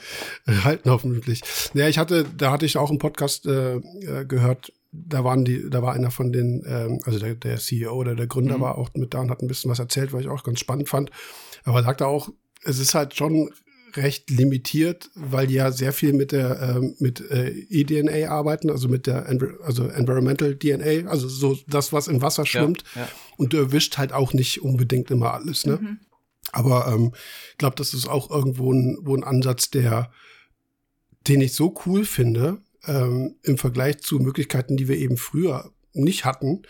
halten hoffentlich. Naja, ich hatte, da hatte ich auch einen Podcast äh, äh, gehört, da waren die, da war einer von den, ähm, also der, der CEO oder der Gründer mhm. war auch mit da und hat ein bisschen was erzählt, was ich auch ganz spannend fand. Aber er sagte auch, es ist halt schon recht limitiert, weil die ja sehr viel mit der ähm, mit äh, eDNA arbeiten, also mit der Env also Environmental DNA, also so das, was im Wasser schwimmt. Ja, ja. Und du erwischt halt auch nicht unbedingt immer alles, ne? Mhm. Aber ähm, ich glaube, das ist auch irgendwo ein, wo ein Ansatz, der, den ich so cool finde, ähm, im Vergleich zu Möglichkeiten, die wir eben früher nicht hatten,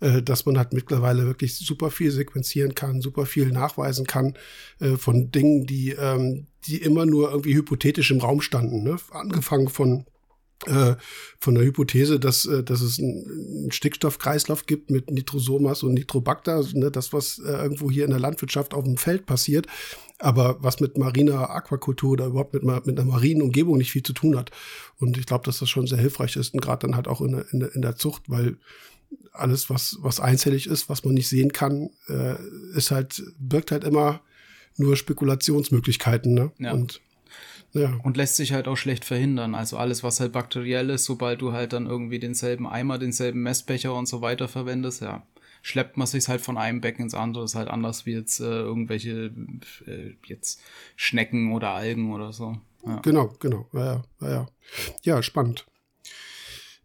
äh, dass man halt mittlerweile wirklich super viel sequenzieren kann, super viel nachweisen kann äh, von Dingen, die, ähm, die immer nur irgendwie hypothetisch im Raum standen. Ne? Angefangen von von der Hypothese, dass, äh, dass es einen Stickstoffkreislauf gibt mit Nitrosomas und Nitrobacter, ne, das, was äh, irgendwo hier in der Landwirtschaft auf dem Feld passiert, aber was mit mariner Aquakultur oder überhaupt mit, mit einer marinen Umgebung nicht viel zu tun hat. Und ich glaube, dass das schon sehr hilfreich ist und gerade dann halt auch in, in, in der Zucht, weil alles, was, was einzellig ist, was man nicht sehen kann, äh, ist halt, birgt halt immer nur Spekulationsmöglichkeiten. Ne? Ja. Und ja. Und lässt sich halt auch schlecht verhindern. Also alles, was halt bakteriell ist, sobald du halt dann irgendwie denselben Eimer, denselben Messbecher und so weiter verwendest, ja, schleppt man sich halt von einem Becken ins andere. Das ist halt anders wie jetzt äh, irgendwelche äh, jetzt Schnecken oder Algen oder so. Ja. Genau, genau. Ja, ja, ja. ja spannend.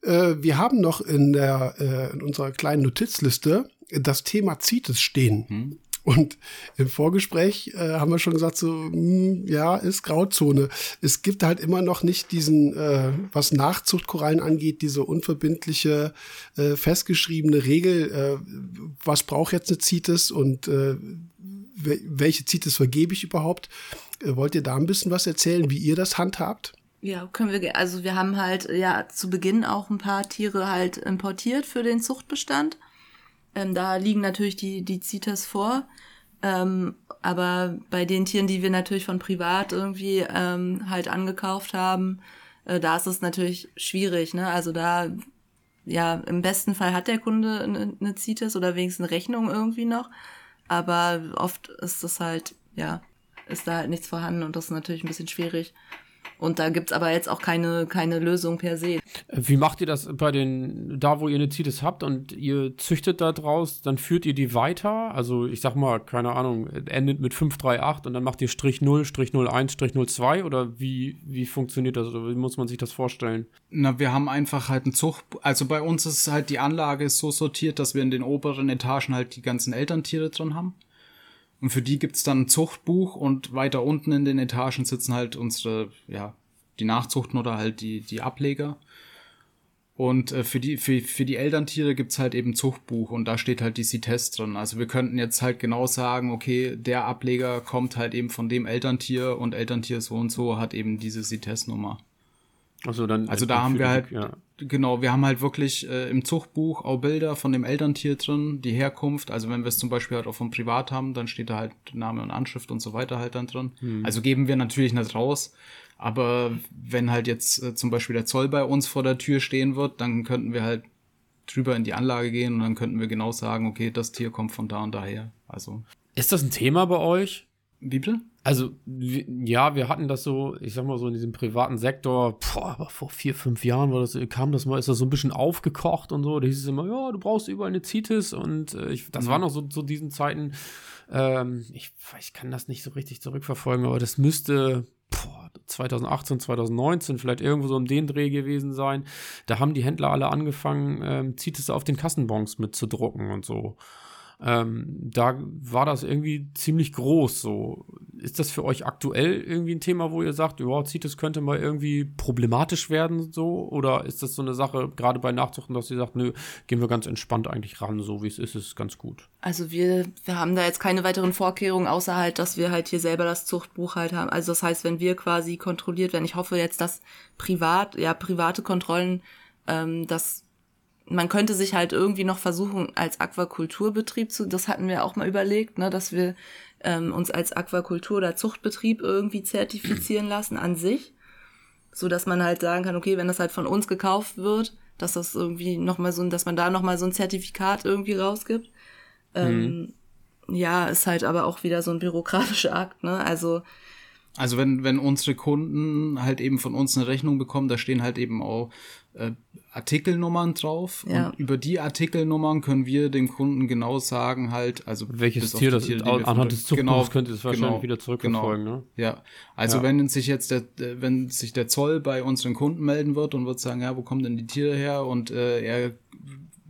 Äh, wir haben noch in, der, äh, in unserer kleinen Notizliste das Thema CITES stehen. Hm. Und im Vorgespräch äh, haben wir schon gesagt, so, mh, hm, ja, ist Grauzone. Es gibt halt immer noch nicht diesen, äh, was Nachzuchtkorallen angeht, diese unverbindliche, äh, festgeschriebene Regel, äh, was braucht jetzt eine CITES und äh, welche CITES vergebe ich überhaupt. Äh, wollt ihr da ein bisschen was erzählen, wie ihr das handhabt? Ja, können wir, also wir haben halt ja zu Beginn auch ein paar Tiere halt importiert für den Zuchtbestand. Ähm, da liegen natürlich die, die CITES vor. Ähm, aber bei den Tieren, die wir natürlich von privat irgendwie ähm, halt angekauft haben, äh, da ist es natürlich schwierig. Ne? Also da, ja, im besten Fall hat der Kunde eine, eine CITES oder wenigstens eine Rechnung irgendwie noch. Aber oft ist das halt, ja, ist da halt nichts vorhanden und das ist natürlich ein bisschen schwierig. Und da gibt's aber jetzt auch keine, keine Lösung per se. Wie macht ihr das bei den, da wo ihr eine CITES habt und ihr züchtet da draus, dann führt ihr die weiter? Also ich sag mal, keine Ahnung, endet mit 538 und dann macht ihr Strich 0, Strich 01, Strich 02 oder wie, wie funktioniert das oder wie muss man sich das vorstellen? Na, wir haben einfach halt einen Zucht, also bei uns ist halt die Anlage so sortiert, dass wir in den oberen Etagen halt die ganzen Elterntiere drin haben. Und für die gibt's dann ein Zuchtbuch und weiter unten in den Etagen sitzen halt unsere, ja, die Nachzuchten oder halt die, die Ableger. Und äh, für, die, für, für die Elterntiere gibt's halt eben Zuchtbuch und da steht halt die CITES drin. Also wir könnten jetzt halt genau sagen, okay, der Ableger kommt halt eben von dem Elterntier und Elterntier so und so hat eben diese CITES-Nummer. Also dann. Also da haben wir halt, ja. Genau, wir haben halt wirklich äh, im Zuchtbuch auch Bilder von dem Elterntier drin, die Herkunft. Also wenn wir es zum Beispiel halt auch vom Privat haben, dann steht da halt Name und Anschrift und so weiter halt dann drin. Hm. Also geben wir natürlich nicht raus. Aber wenn halt jetzt äh, zum Beispiel der Zoll bei uns vor der Tür stehen wird, dann könnten wir halt drüber in die Anlage gehen und dann könnten wir genau sagen, okay, das Tier kommt von da und daher. Also. Ist das ein Thema bei euch? Wie bitte? Also, ja, wir hatten das so, ich sag mal so in diesem privaten Sektor, boah, aber vor vier, fünf Jahren war das, kam das mal, ist das so ein bisschen aufgekocht und so. Da hieß es immer, ja, du brauchst überall eine Zitis und äh, ich, das mhm. war noch so zu diesen Zeiten, ähm, ich, ich kann das nicht so richtig zurückverfolgen, aber das müsste, boah, 2018, 2019, vielleicht irgendwo so um den Dreh gewesen sein. Da haben die Händler alle angefangen, ähm, Zitis auf den Kassenbons mitzudrucken und so. Ähm, da war das irgendwie ziemlich groß. So ist das für euch aktuell irgendwie ein Thema, wo ihr sagt, ja, CITES könnte mal irgendwie problematisch werden, so? Oder ist das so eine Sache, gerade bei Nachzuchten, dass ihr sagt, nö, gehen wir ganz entspannt eigentlich ran, so wie es ist, ist ganz gut? Also wir, wir haben da jetzt keine weiteren Vorkehrungen, außer halt, dass wir halt hier selber das Zuchtbuch halt haben. Also das heißt, wenn wir quasi kontrolliert werden, ich hoffe jetzt, dass privat, ja, private Kontrollen, ähm, das man könnte sich halt irgendwie noch versuchen, als Aquakulturbetrieb zu, das hatten wir auch mal überlegt, ne, dass wir ähm, uns als Aquakultur- oder Zuchtbetrieb irgendwie zertifizieren lassen an sich. So dass man halt sagen kann, okay, wenn das halt von uns gekauft wird, dass das irgendwie nochmal so, dass man da nochmal so ein Zertifikat irgendwie rausgibt. Ähm, mhm. Ja, ist halt aber auch wieder so ein bürokratischer Akt, ne? Also also wenn, wenn unsere Kunden halt eben von uns eine Rechnung bekommen, da stehen halt eben auch äh, Artikelnummern drauf. Ja. Und über die Artikelnummern können wir dem Kunden genau sagen halt, also welches Tier das ist. Anhand des Zuchtbuchs genau, könnt ihr das wahrscheinlich genau, wieder zurückverfolgen, genau. ne? Ja. Also ja. wenn sich jetzt der, wenn sich der Zoll bei unseren Kunden melden wird und wird sagen, ja, wo kommen denn die Tiere her? Und äh, er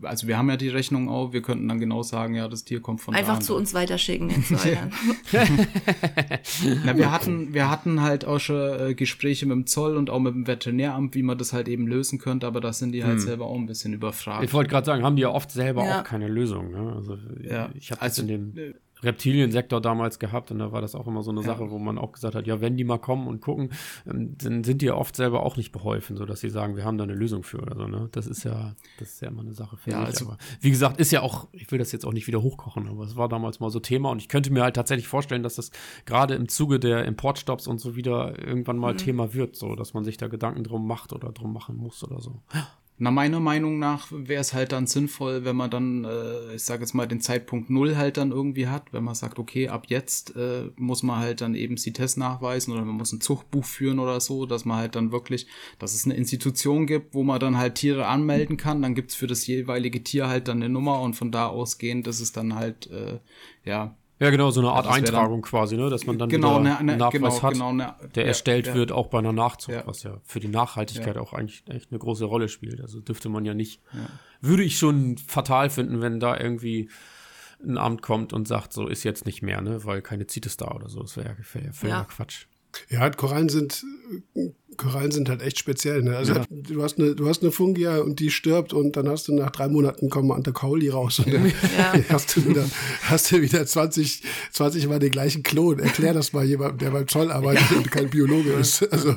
also wir haben ja die Rechnung auch, wir könnten dann genau sagen, ja, das Tier kommt von Einfach zu uns weiterschicken, Zoll Na, wir hatten, wir hatten halt auch schon äh, Gespräche mit dem Zoll und auch mit dem Veterinäramt, wie man das halt eben lösen könnte, aber da sind die halt hm. selber auch ein bisschen überfragt. Ich wollte gerade sagen, haben die ja oft selber ja. auch keine Lösung. Ne? Also ja. ich habe also, in dem äh, Reptiliensektor damals gehabt und da war das auch immer so eine ja. Sache, wo man auch gesagt hat, ja, wenn die mal kommen und gucken, ähm, dann sind die ja oft selber auch nicht beholfen, so dass sie sagen, wir haben da eine Lösung für oder so, ne? Das ist ja, das ist ja immer eine Sache für ja, mich. Also, aber wie gesagt, ist ja auch, ich will das jetzt auch nicht wieder hochkochen, aber es war damals mal so Thema und ich könnte mir halt tatsächlich vorstellen, dass das gerade im Zuge der Importstops und so wieder irgendwann mal mhm. Thema wird, so dass man sich da Gedanken drum macht oder drum machen muss oder so. Na, meiner Meinung nach wäre es halt dann sinnvoll, wenn man dann, äh, ich sage jetzt mal, den Zeitpunkt Null halt dann irgendwie hat, wenn man sagt, okay, ab jetzt äh, muss man halt dann eben CITES nachweisen oder man muss ein Zuchtbuch führen oder so, dass man halt dann wirklich, dass es eine Institution gibt, wo man dann halt Tiere anmelden kann, dann gibt's für das jeweilige Tier halt dann eine Nummer und von da ausgehend, dass es dann halt, äh, ja, ja, genau, so eine Art Eintragung dann, quasi, ne? dass man dann genau, wieder eine, eine, Nachweis genau, hat, genau, eine, der ja, erstellt ja. wird, auch bei einer Nachzucht, ja. was ja für die Nachhaltigkeit auch eigentlich echt eine große Rolle spielt. Also dürfte man ja nicht, würde ich schon fatal finden, wenn da irgendwie ein Amt kommt und sagt, so ist jetzt nicht mehr, ne, weil keine CITES da oder so. Das wäre ja, wär ja, ja Quatsch. Ja, Korallen sind Korallen sind halt echt speziell. Ne? Also ja. du hast eine, du hast eine Fungia und die stirbt und dann hast du nach drei Monaten kommen Antacauli raus und dann ja. hast du wieder, hast du wieder 20, 20 Mal den gleichen Klon. Erklär das mal jemandem, der beim Zoll arbeitet ja. und kein Biologe ist. Also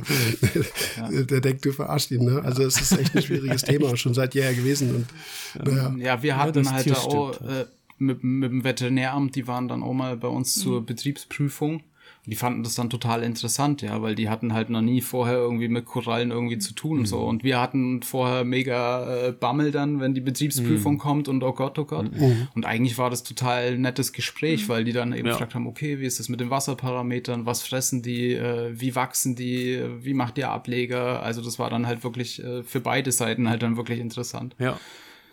der denkt, du verarscht ihn. Ne? Also es ist echt ein schwieriges Thema schon seit jeher gewesen. Und, naja. Ja, wir hatten halt auch äh, mit, mit dem Veterinäramt, die waren dann auch mal bei uns mhm. zur Betriebsprüfung die fanden das dann total interessant, ja, weil die hatten halt noch nie vorher irgendwie mit Korallen irgendwie zu tun mhm. so. Und wir hatten vorher mega äh, Bammel dann, wenn die Betriebsprüfung mhm. kommt und oh Gott, oh Gott. Mhm. mhm. Und eigentlich war das total nettes Gespräch, weil die dann eben ja. gefragt haben, okay, wie ist das mit den Wasserparametern, was fressen die, äh, wie wachsen die, wie macht ihr Ableger? Also das war dann halt wirklich äh, für beide Seiten halt dann wirklich interessant. Ja,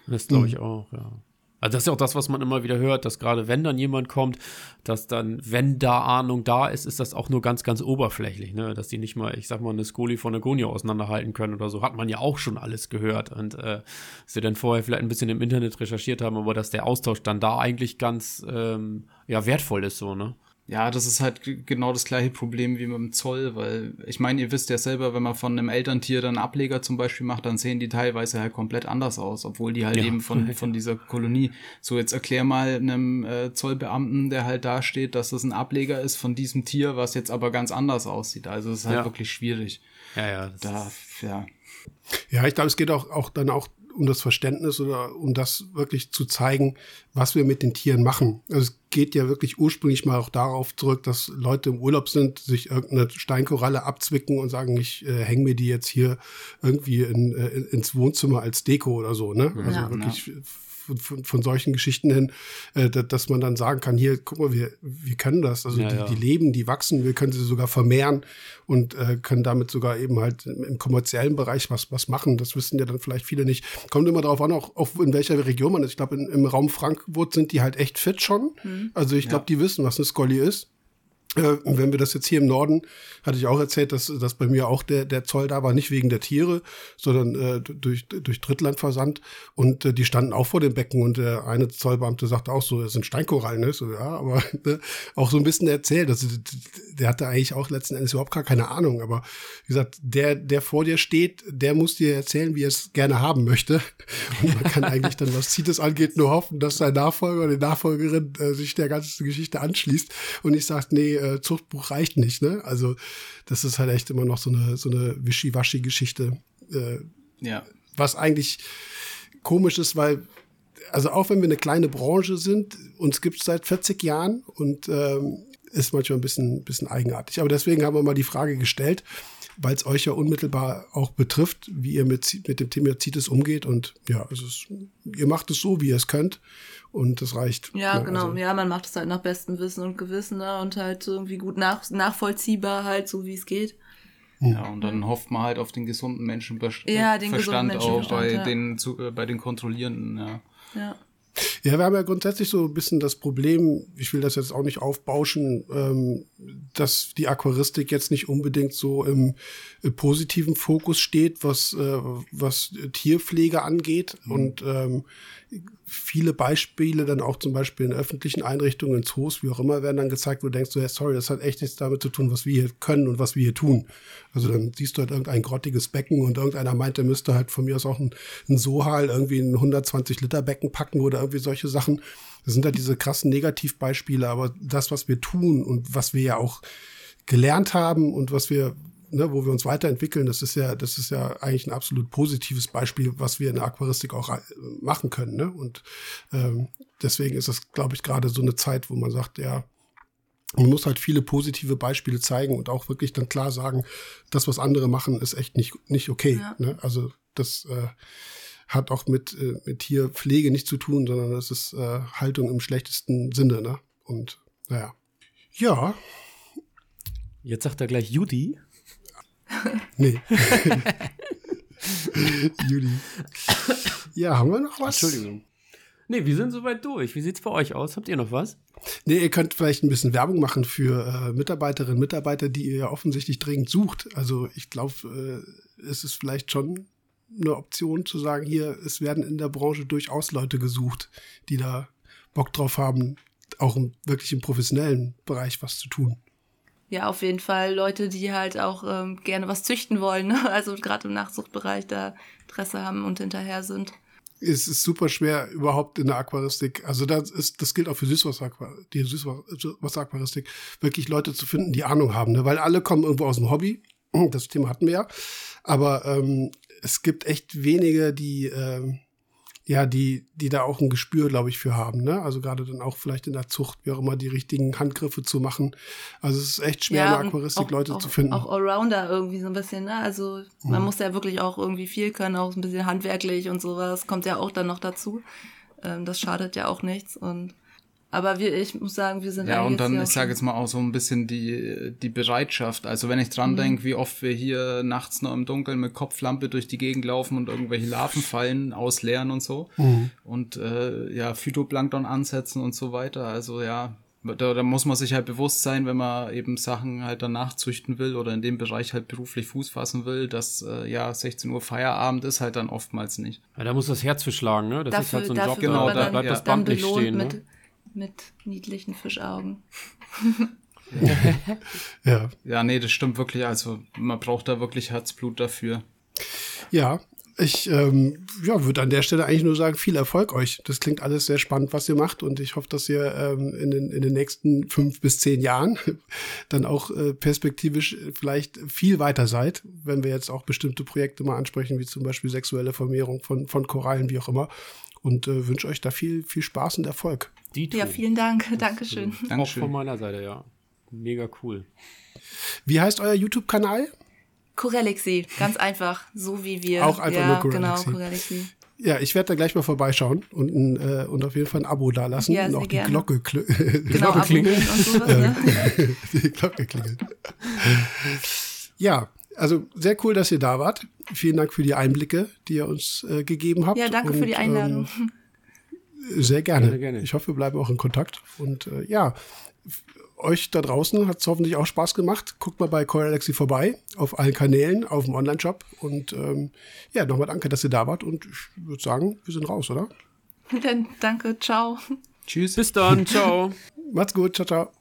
das glaube ich mhm. auch, ja. Also das ist ja auch das, was man immer wieder hört, dass gerade wenn dann jemand kommt, dass dann, wenn da Ahnung da ist, ist das auch nur ganz, ganz oberflächlich, ne? Dass die nicht mal, ich sag mal, eine Skoli von einer Gonia auseinanderhalten können oder so, hat man ja auch schon alles gehört. Und äh, sie dann vorher vielleicht ein bisschen im Internet recherchiert haben, aber dass der Austausch dann da eigentlich ganz ähm, ja, wertvoll ist, so, ne? Ja, das ist halt genau das gleiche Problem wie mit dem Zoll, weil ich meine, ihr wisst ja selber, wenn man von einem Elterntier dann Ableger zum Beispiel macht, dann sehen die teilweise halt komplett anders aus, obwohl die halt ja. eben von, von dieser Kolonie. So, jetzt erklär mal einem äh, Zollbeamten, der halt da steht, dass das ein Ableger ist von diesem Tier, was jetzt aber ganz anders aussieht. Also es ist halt ja. wirklich schwierig. Ja, ja. Da, ja. Ja, ich glaube, es geht auch, auch dann auch um das Verständnis oder um das wirklich zu zeigen, was wir mit den Tieren machen. Also es geht ja wirklich ursprünglich mal auch darauf zurück, dass Leute im Urlaub sind, sich irgendeine Steinkoralle abzwicken und sagen, ich äh, hänge mir die jetzt hier irgendwie in, äh, ins Wohnzimmer als Deko oder so. Ne? Also ja, wirklich ja von, von, solchen Geschichten hin, äh, dass man dann sagen kann, hier, guck mal, wir, wir können das. Also ja, die, ja. die leben, die wachsen, wir können sie sogar vermehren und äh, können damit sogar eben halt im, kommerziellen Bereich was, was machen. Das wissen ja dann vielleicht viele nicht. Kommt immer darauf an, auch, auch in welcher Region man ist. Ich glaube, im Raum Frankfurt sind die halt echt fit schon. Mhm. Also ich glaube, ja. die wissen, was eine Scolly ist. Äh, wenn wir das jetzt hier im Norden, hatte ich auch erzählt, dass, dass bei mir auch der, der Zoll da war, nicht wegen der Tiere, sondern äh, durch, durch Drittlandversand. Und äh, die standen auch vor dem Becken und der eine Zollbeamte sagte auch so, das sind Steinkorallen, ne? So, ja, aber ne? auch so ein bisschen erzählt. Also, der hatte eigentlich auch letzten Endes überhaupt gar keine Ahnung. Aber wie gesagt, der, der vor dir steht, der muss dir erzählen, wie er es gerne haben möchte. Und man kann eigentlich dann, was CITES angeht, nur hoffen, dass sein Nachfolger oder die Nachfolgerin äh, sich der ganzen Geschichte anschließt und nicht sagt, nee, äh, Zuchtbuch reicht nicht, ne? Also das ist halt echt immer noch so eine, so eine Wischiwaschi-Geschichte. Äh, ja. Was eigentlich komisch ist, weil, also auch wenn wir eine kleine Branche sind, uns gibt es seit 40 Jahren und ähm, ist manchmal ein bisschen, bisschen eigenartig. Aber deswegen haben wir mal die Frage gestellt, weil es euch ja unmittelbar auch betrifft, wie ihr mit, mit dem Thema CITES umgeht. Und ja, es ist, ihr macht es so, wie ihr es könnt. Und das reicht. Ja, ne? genau. Also, ja, man macht es halt nach bestem Wissen und Gewissen ne? und halt irgendwie gut nach, nachvollziehbar, halt so wie es geht. Ja, und dann hofft man halt auf den gesunden Menschenverstand ja, den gesunden auch bei, ja. den, zu, äh, bei den Kontrollierenden. Ja. ja. Ja, wir haben ja grundsätzlich so ein bisschen das Problem, ich will das jetzt auch nicht aufbauschen, ähm, dass die Aquaristik jetzt nicht unbedingt so im, im positiven Fokus steht, was, äh, was Tierpflege angeht. Mhm. Und ähm, viele Beispiele dann auch zum Beispiel in öffentlichen Einrichtungen, in Zoos, wie auch immer, werden dann gezeigt, wo du denkst, so, hey, sorry, das hat echt nichts damit zu tun, was wir hier können und was wir hier tun. Also dann siehst du halt irgendein grottiges Becken und irgendeiner meint, der müsste halt von mir aus auch ein, ein Sohal irgendwie ein 120 Liter Becken packen oder irgendwie solche Sachen. Das sind halt diese krassen Negativbeispiele, aber das, was wir tun und was wir ja auch gelernt haben und was wir ne, wo wir uns weiterentwickeln, das ist ja, das ist ja eigentlich ein absolut positives Beispiel, was wir in der Aquaristik auch äh, machen können. Ne? Und ähm, deswegen ist das, glaube ich, gerade so eine Zeit, wo man sagt, ja, man muss halt viele positive Beispiele zeigen und auch wirklich dann klar sagen, das, was andere machen, ist echt nicht, nicht okay. Ja. Ne? Also das äh, hat auch mit, äh, mit Tierpflege nichts zu tun, sondern das ist äh, Haltung im schlechtesten Sinne. Ne? Und naja. Ja. Jetzt sagt er gleich Judy. Nee. Juli. Ja, haben wir noch was? Entschuldigung. Nee, wir sind soweit durch. Wie sieht's bei euch aus? Habt ihr noch was? Nee, ihr könnt vielleicht ein bisschen Werbung machen für äh, Mitarbeiterinnen und Mitarbeiter, die ihr ja offensichtlich dringend sucht. Also ich glaube, äh, es ist vielleicht schon eine Option zu sagen, hier, es werden in der Branche durchaus Leute gesucht, die da Bock drauf haben, auch im, wirklich im professionellen Bereich was zu tun. Ja, auf jeden Fall Leute, die halt auch ähm, gerne was züchten wollen, ne? also gerade im Nachzuchtbereich da Interesse haben und hinterher sind. Es ist super schwer überhaupt in der Aquaristik, also das ist, das gilt auch für Süßwasser, die Süßwasseraquaristik, wirklich Leute zu finden, die Ahnung haben, ne? weil alle kommen irgendwo aus dem Hobby, das Thema hatten wir ja, aber ähm, es gibt echt wenige, die ähm, ja, die, die da auch ein Gespür, glaube ich, für haben, ne? Also gerade dann auch vielleicht in der Zucht, wie auch immer, die richtigen Handgriffe zu machen. Also es ist echt schwer, ja, in der Aquaristik auch, Leute auch, zu finden. Auch Allrounder irgendwie so ein bisschen, ne? Also man mhm. muss ja wirklich auch irgendwie viel können, auch ein bisschen handwerklich und sowas, kommt ja auch dann noch dazu. Ähm, das schadet ja auch nichts und aber wir, ich muss sagen, wir sind Ja, und dann, ich sage jetzt mal auch so ein bisschen die, die Bereitschaft. Also wenn ich dran mhm. denke, wie oft wir hier nachts noch im Dunkeln mit Kopflampe durch die Gegend laufen und irgendwelche Larvenfallen ausleeren und so. Mhm. Und äh, ja, Phytoplankton ansetzen und so weiter. Also ja, da, da muss man sich halt bewusst sein, wenn man eben Sachen halt danach züchten will oder in dem Bereich halt beruflich Fuß fassen will, dass äh, ja 16 Uhr Feierabend ist halt dann oftmals nicht. Ja, da muss das Herz für schlagen, ne? Das dafür, ist halt so ein Job, genau, da bleibt ja. das Band nicht stehen. Ne? Mit niedlichen Fischaugen. ja. Ja, nee, das stimmt wirklich. Also man braucht da wirklich Herzblut dafür. Ja, ich ähm, ja, würde an der Stelle eigentlich nur sagen, viel Erfolg euch. Das klingt alles sehr spannend, was ihr macht. Und ich hoffe, dass ihr ähm, in, den, in den nächsten fünf bis zehn Jahren dann auch äh, perspektivisch vielleicht viel weiter seid, wenn wir jetzt auch bestimmte Projekte mal ansprechen, wie zum Beispiel sexuelle Vermehrung von, von Korallen, wie auch immer. Und äh, wünsche euch da viel, viel Spaß und Erfolg. Dito. Ja, vielen Dank. Dankeschön. Dankeschön. Auch von meiner Seite, ja. Mega cool. Wie heißt euer YouTube-Kanal? Corelixi, ganz einfach, so wie wir. Auch einfach ja, nur Corelixi. Genau, Corelixi. Ja, ich werde da gleich mal vorbeischauen und, ein, äh, und auf jeden Fall ein Abo da lassen ja, und auch die. Glocke, die genau, Glocke klingeln. Sowas, ne? die Glocke klingeln. ja, also sehr cool, dass ihr da wart. Vielen Dank für die Einblicke, die ihr uns äh, gegeben habt. Ja, danke und, für die Einladung. Ähm, sehr gerne. Sehr gerne. Ich hoffe, wir bleiben auch in Kontakt. Und äh, ja, euch da draußen hat es hoffentlich auch Spaß gemacht. Guckt mal bei Core vorbei, auf allen Kanälen, auf dem Online-Shop. Und ähm, ja, nochmal danke, dass ihr da wart. Und ich würde sagen, wir sind raus, oder? Dann danke, ciao. Tschüss. Bis dann, ciao. Macht's gut, ciao, ciao.